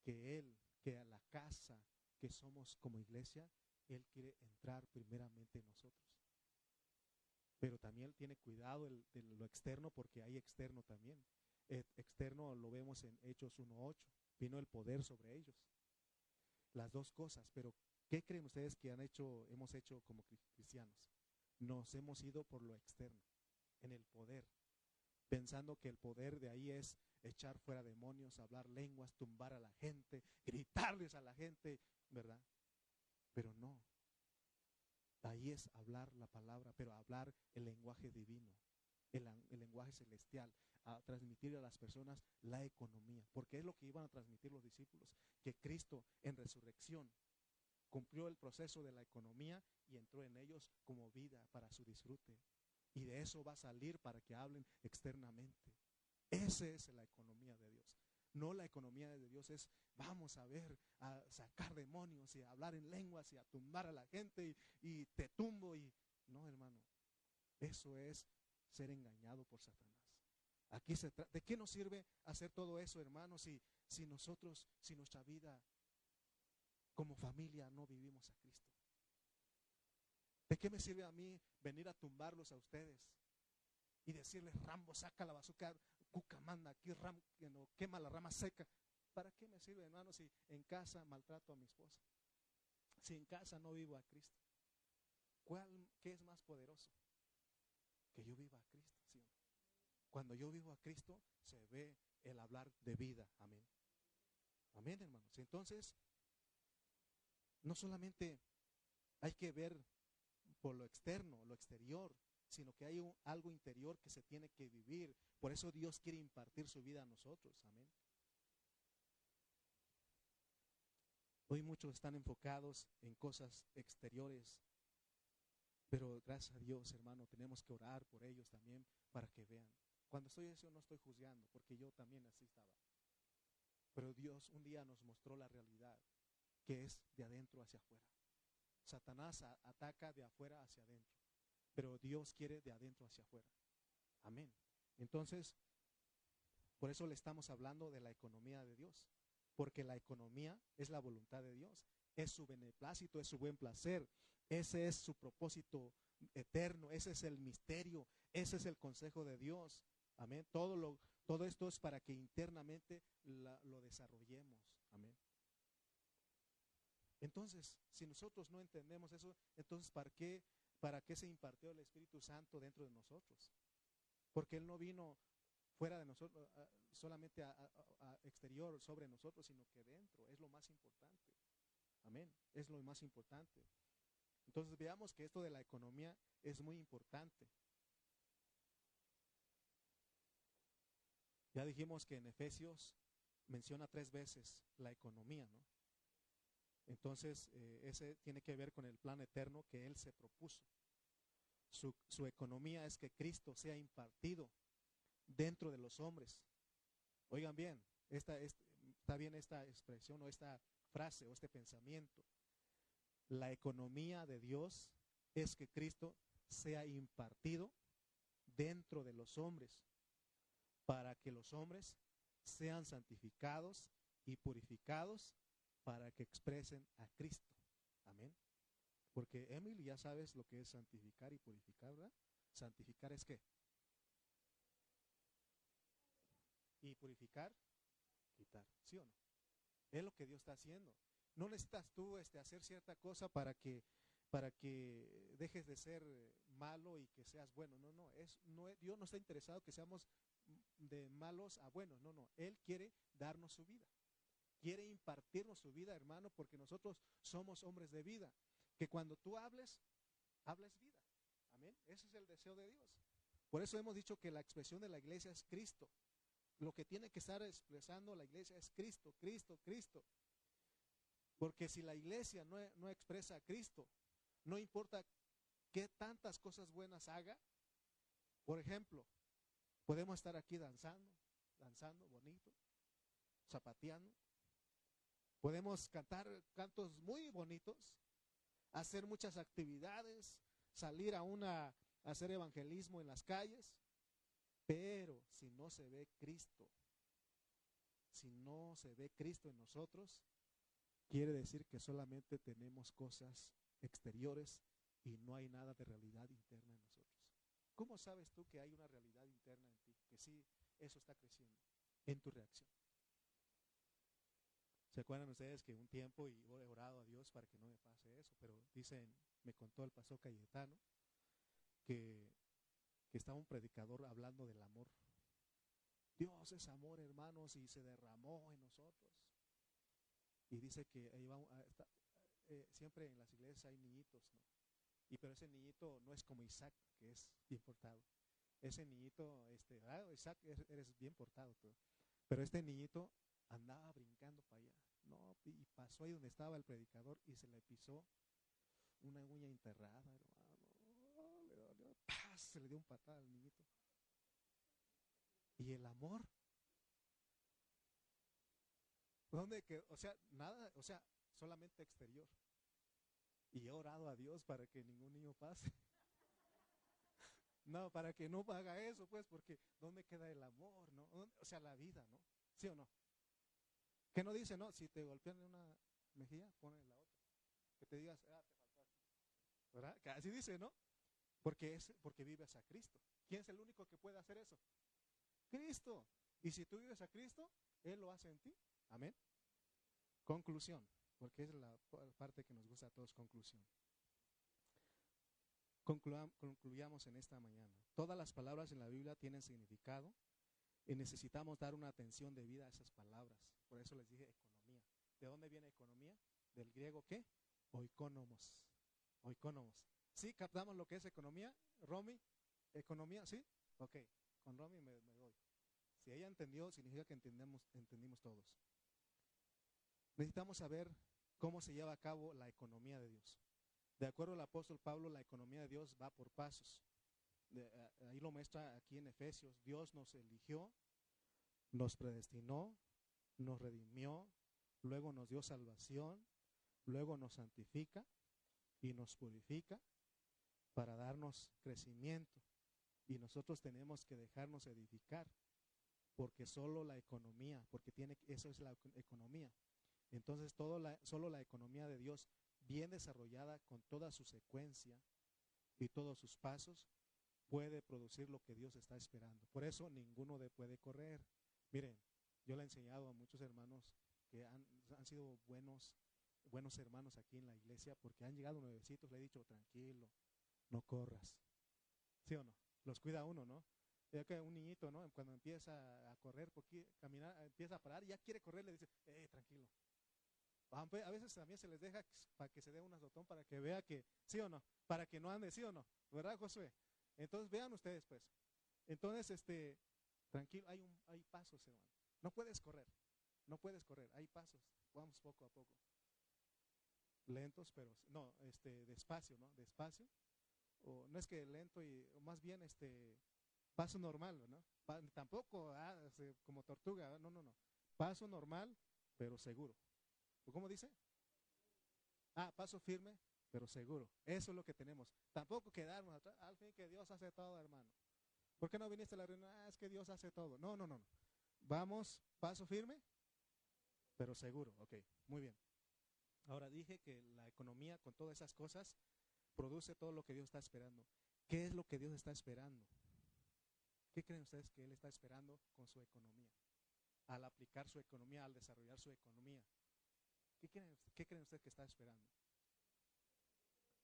que él, que a la casa que somos como iglesia, él quiere entrar primeramente en nosotros. Pero también tiene cuidado de lo externo porque hay externo también. externo lo vemos en Hechos 1.8. Vino el poder sobre ellos. Las dos cosas. Pero ¿qué creen ustedes que han hecho, hemos hecho como cristianos? Nos hemos ido por lo externo, en el poder, pensando que el poder de ahí es echar fuera demonios, hablar lenguas, tumbar a la gente, gritarles a la gente, ¿verdad? Pero no. Ahí es hablar la palabra, pero hablar el lenguaje divino, el, el lenguaje celestial, a transmitir a las personas la economía, porque es lo que iban a transmitir los discípulos, que Cristo en resurrección cumplió el proceso de la economía y entró en ellos como vida para su disfrute. Y de eso va a salir para que hablen externamente. Esa es la economía de Dios. No la economía de Dios es vamos a ver, a sacar demonios y a hablar en lenguas y a tumbar a la gente y, te tumbo y no, hermano. Eso es ser engañado por Satanás. Aquí se ¿De qué nos sirve hacer todo eso, hermanos, si, si nosotros, si nuestra vida como familia no vivimos a Cristo? ¿De qué me sirve a mí venir a tumbarlos a ustedes? Y decirles, Rambo, saca la bazooka, Cuca manda aquí, Ram, no, quema la rama seca. ¿Para qué me sirve, hermano, si en casa maltrato a mi esposa? Si en casa no vivo a Cristo. ¿Cuál, ¿Qué es más poderoso? Que yo viva a Cristo. Cuando yo vivo a Cristo, se ve el hablar de vida. Amén. Amén, hermanos. Entonces, no solamente hay que ver por lo externo, lo exterior, sino que hay algo interior que se tiene que vivir. Por eso Dios quiere impartir su vida a nosotros. Amén. Hoy muchos están enfocados en cosas exteriores, pero gracias a Dios, hermano, tenemos que orar por ellos también para que vean. Cuando estoy eso no estoy juzgando, porque yo también así estaba. Pero Dios un día nos mostró la realidad, que es de adentro hacia afuera. Satanás ataca de afuera hacia adentro, pero Dios quiere de adentro hacia afuera. Amén. Entonces, Por eso le estamos hablando de la economía de Dios, porque la economía es la voluntad de Dios, es su beneplácito, es su buen placer, ese es su propósito eterno, ese es el misterio, ese es el consejo de Dios. Amén. Todo, lo, todo esto es para que internamente lo desarrollemos. Amén. Entonces, si nosotros no entendemos eso, entonces ¿para qué, para qué se impartió el Espíritu Santo dentro de nosotros? Porque Él no vino fuera de nosotros, solamente a, exterior sobre nosotros, sino que dentro. Es lo más importante. Amén. Es lo más importante. Entonces veamos que esto de la economía es muy importante. Ya dijimos que en Efesios menciona tres veces la economía, ¿no? Entonces, eh, ese tiene que ver con el plan eterno que Él se propuso. Su, su economía es que Cristo sea impartido dentro de los hombres. Oigan bien, esta, está bien esta expresión o esta frase o este pensamiento. La economía de Dios es que Cristo sea impartido dentro de los hombres para que los hombres sean santificados y purificados para que expresen a Cristo. Amén. Porque Emily ya sabes lo que es santificar y purificar, ¿verdad? Santificar es qué? Y purificar, quitar, ¿sí o no? Es lo que Dios está haciendo. No necesitas tú este, hacer cierta cosa para que, para que dejes de ser malo y que seas bueno. No, no, es, no, Dios no está interesado que seamos de malos a buenos. No, no. Él quiere darnos su vida quiere impartirnos su vida, hermano, porque nosotros somos hombres de vida. Que cuando tú hables, hables vida. Amén. Ese es el deseo de Dios. Por eso hemos dicho que la expresión de la iglesia es Cristo. Lo que tiene que estar expresando la iglesia es Cristo, Cristo, Cristo. Porque si la iglesia no, no expresa a Cristo, no importa qué tantas cosas buenas haga, por ejemplo, podemos estar aquí danzando, danzando bonito, zapateando, Podemos cantar cantos muy bonitos, hacer muchas actividades, salir a una hacer evangelismo en las calles, pero si no se ve Cristo, si no se ve Cristo en nosotros, quiere decir que solamente tenemos cosas exteriores y no hay nada de realidad interna en nosotros. ¿Cómo sabes tú que hay una realidad interna en ti? Que sí, eso está creciendo en tu reacción. ¿Se acuerdan ustedes que un tiempo y he orado a Dios para que no me pase eso? Pero dicen, me contó el pastor Cayetano que, que estaba un predicador hablando del amor. Dios es amor, hermanos, y se derramó en nosotros. Y dice que eh, siempre en las iglesias hay niñitos, ¿no? Y pero ese niñito no es como Isaac, que es bien portado. Ese niñito, este, ah, Isaac, eres bien portado. Pero este niñito andaba brincando para allá. No, y pasó ahí donde estaba el predicador y se le pisó una uña enterrada, hermano. le se le dio un patada al niñito. Y el amor. ¿Dónde que, o sea, nada, o sea, solamente exterior. Y he orado a Dios para que ningún niño pase. no, para que no haga eso, pues, porque ¿dónde queda el amor, no? O sea, la vida, ¿no? ¿Sí o no? Que no dice, no, si te golpean en una mejilla, ponle la otra. Que te digas, ah, te faltó aquí. ¿Verdad? Que así dice, ¿no? Porque es porque vives a Cristo. ¿Quién es el único que puede hacer eso? Cristo. Y si tú vives a Cristo, Él lo hace en ti. Amén. Conclusión, porque es la parte que nos gusta a todos, conclusión. concluyamos en esta mañana. Todas las palabras en la Biblia tienen significado y necesitamos dar una atención debida a esas palabras. Por eso les dije economía. ¿De dónde viene economía? Del griego qué? Oikonomos. Oikonomos. ¿Sí captamos lo que es economía? Romy, economía, ¿sí? Ok, con Romy me, doy. Si ella entendió, significa que entendemos, entendimos todos. Necesitamos saber cómo se lleva a cabo la economía de Dios. De acuerdo al apóstol Pablo, la economía de Dios va por pasos ahí lo muestra aquí en Efesios, Dios nos eligió, nos predestinó, nos redimió, luego nos dio salvación, luego nos santifica y nos purifica para darnos crecimiento. Y nosotros tenemos que dejarnos edificar porque solo la economía, porque tiene, eso es la economía. Entonces, todo la, solo la economía de Dios, bien desarrollada con toda su secuencia y todos sus pasos, puede producir lo que Dios está esperando. Por eso ninguno de puede correr. Miren, yo le he enseñado a muchos hermanos que han, sido buenos, buenos hermanos aquí en la iglesia porque han llegado nuevecitos, le he dicho, tranquilo, no corras. ¿Sí o no? Los cuida uno, ¿no? Ya que un niñito, ¿no? Cuando empieza a correr, porque caminar, empieza a parar, y ya quiere correr, le dice, eh, tranquilo. A veces también se les deja para que se dé un azotón para que vea que, sí o no, para que no ande, sí o no, ¿verdad, Josué? Entonces vean ustedes, pues. Entonces, este, tranquilo, hay, un, hay pasos, hermano. No puedes correr, no puedes correr, hay pasos, vamos poco a poco. Lentos, pero, no, este, despacio, ¿no? Despacio. O no es que lento y, más bien, este, paso normal, ¿no? tampoco ah, como tortuga, no, no, no. Paso normal, pero seguro. ¿Cómo dice? Ah, paso firme, pero seguro. Eso es lo que tenemos. Tampoco quedarnos atrás. Al fin que Dios hace todo, hermano. ¿Por qué no viniste a la reunión? Ah, es que Dios hace todo. No, no, no. Vamos, paso firme, pero seguro. Ok, muy bien. Ahora dije que la economía con todas esas cosas produce todo lo que Dios está esperando. ¿Qué es lo que Dios está esperando? ¿Qué creen ustedes que Él está esperando con su economía? Al aplicar su economía, al desarrollar su economía. ¿Qué creen, qué creen ustedes que está esperando?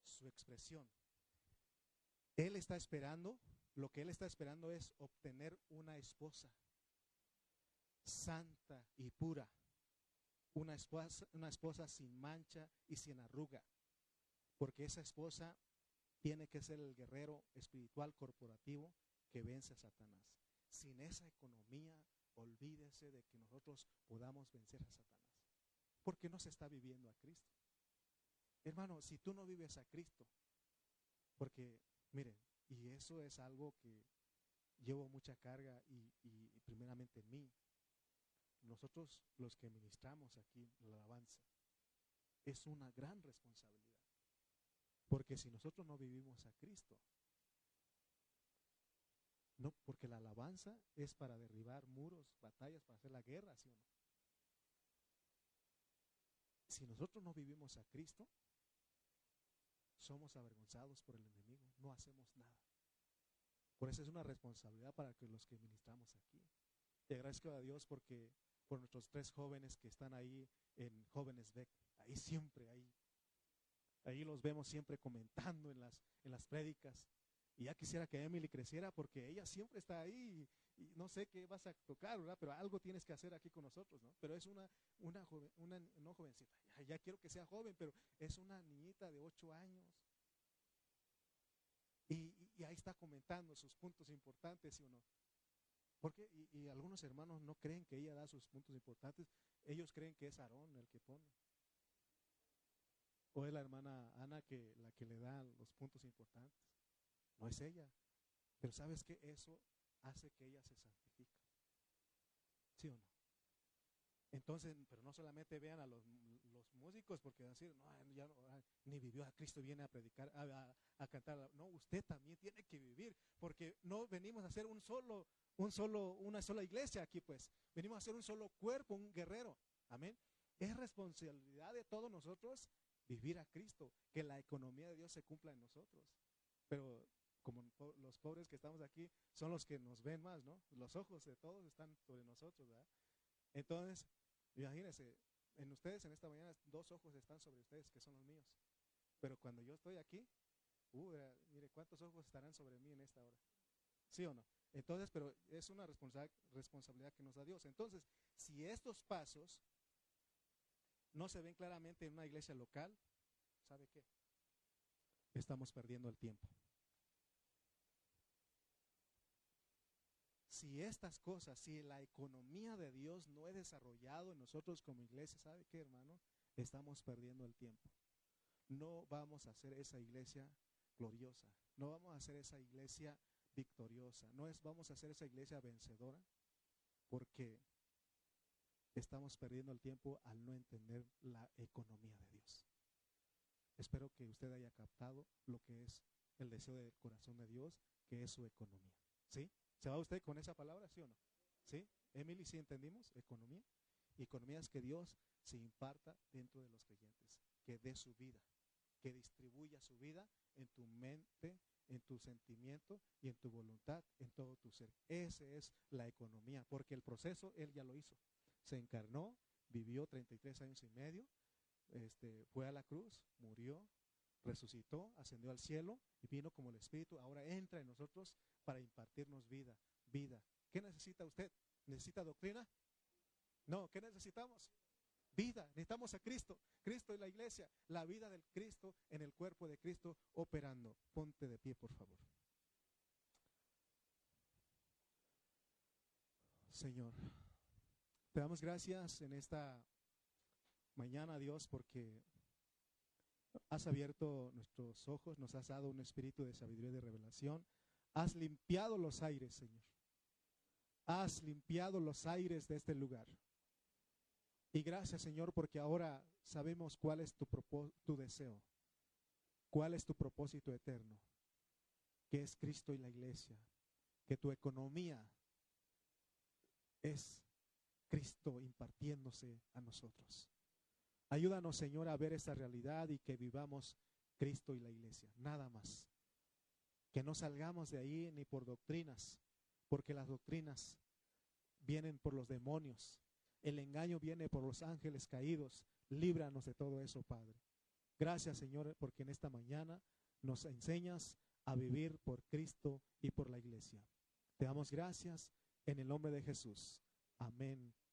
Su expresión. Él está esperando, lo que Él está esperando es obtener una esposa santa y pura. Una esposa, una esposa sin mancha y sin arruga. Porque esa esposa tiene que ser el guerrero espiritual corporativo que vence a Satanás. Sin esa economía, olvídese de que nosotros podamos vencer a Satanás. Porque no se está viviendo a Cristo. Hermano, si tú no vives a Cristo, porque, miren, y eso es algo que llevo mucha carga y, primeramente en mí, nosotros los que ministramos aquí la alabanza, es una gran responsabilidad. Porque si nosotros no vivimos a Cristo, no, porque la alabanza es para derribar muros, batallas, para hacer la guerra, ¿sí o no? Si nosotros no vivimos a Cristo, somos avergonzados por el enemigo, no hacemos nada. Por eso es una responsabilidad para que los que ministramos aquí. Y agradezco a Dios porque por nuestros tres jóvenes que están ahí en Jóvenes Beck, ahí siempre, ahí, ahí los vemos siempre comentando en las, en las prédicas, y ya quisiera que Emily creciera porque ella siempre está ahí y, no sé qué vas a tocar, ¿verdad? Pero algo tienes que hacer aquí con nosotros, ¿no? Pero es una, una, joven, una no jovencita, ya, quiero que sea joven, pero es una niñita de ocho años. Y, ahí está comentando sus puntos importantes, ¿sí o no? Porque, y, y, algunos hermanos no creen que ella da sus puntos importantes, ellos creen que es Aarón el que pone. O es la hermana Ana que la que le da los puntos importantes. No es ella. Pero sabes que eso hace que ella se santifique. ¿Sí o no? Entonces, pero no solamente vean a los, músicos porque decir, no, ya no, ni vivió a Cristo, viene a predicar, a, cantar. No, usted también tiene que vivir, porque no venimos a hacer un solo, un solo, una sola iglesia aquí, pues. Venimos a ser un solo cuerpo, un guerrero. Amén. Es responsabilidad de todos nosotros vivir a Cristo, que la economía de Dios se cumpla en nosotros. Pero como los pobres que estamos aquí son los que nos ven más, ¿no? Los ojos de todos están sobre nosotros, ¿verdad? Entonces, imagínense, en ustedes en esta mañana dos ojos están sobre ustedes que son los míos. Pero cuando yo estoy aquí, uh, mire, ¿cuántos ojos estarán sobre mí en esta hora? ¿Sí o no? Entonces, pero es una responsabilidad que nos da Dios. Entonces, si estos pasos no se ven claramente en una iglesia local, ¿sabe qué? Estamos perdiendo el tiempo. Si estas cosas, si la economía de Dios no es desarrollado en nosotros como iglesia, ¿sabe qué, hermano? Estamos perdiendo el tiempo. No vamos a hacer esa iglesia gloriosa. No vamos a hacer esa iglesia victoriosa. No es vamos a hacer esa iglesia vencedora porque estamos perdiendo el tiempo al no entender la economía de Dios. Espero que usted haya captado lo que es el deseo del corazón de Dios, que es su economía. ¿Sí? ¿Se va usted con esa palabra, sí o no? ¿Sí? Emily, ¿sí entendimos? Economía. Economía es que Dios se imparta dentro de los creyentes, que dé su vida, que distribuya su vida en tu mente, en tu sentimiento y en tu voluntad, en todo tu ser. Esa es la economía, porque el proceso Él ya lo hizo. Se encarnó, vivió 33 años y medio, este, fue a la cruz, murió, resucitó, ascendió al cielo y vino como el Espíritu. Ahora entra en nosotros para impartirnos vida, vida. ¿Qué necesita usted? ¿Necesita doctrina? No, ¿qué necesitamos? Vida, necesitamos a Cristo, Cristo y la iglesia, la vida del Cristo en el cuerpo de Cristo operando. Ponte de pie, por favor. Señor, te damos gracias en esta mañana, Dios, porque has abierto nuestros ojos, nos has dado un espíritu de sabiduría y de revelación, has limpiado los aires, Señor. Has limpiado los aires de este lugar. Y gracias, Señor, porque ahora sabemos cuál es tu, tu deseo, cuál es tu propósito eterno, que es Cristo y la iglesia, que tu economía es Cristo impartiéndose a nosotros. Ayúdanos, Señor, a ver esta realidad y que vivamos Cristo y la iglesia, nada más. Que no salgamos de ahí ni por doctrinas, porque las doctrinas vienen por los demonios, el engaño viene por los ángeles caídos. Líbranos de todo eso, Padre. Gracias, Señor, porque en esta mañana nos enseñas a vivir por Cristo y por la iglesia. Te damos gracias en el nombre de Jesús. Amén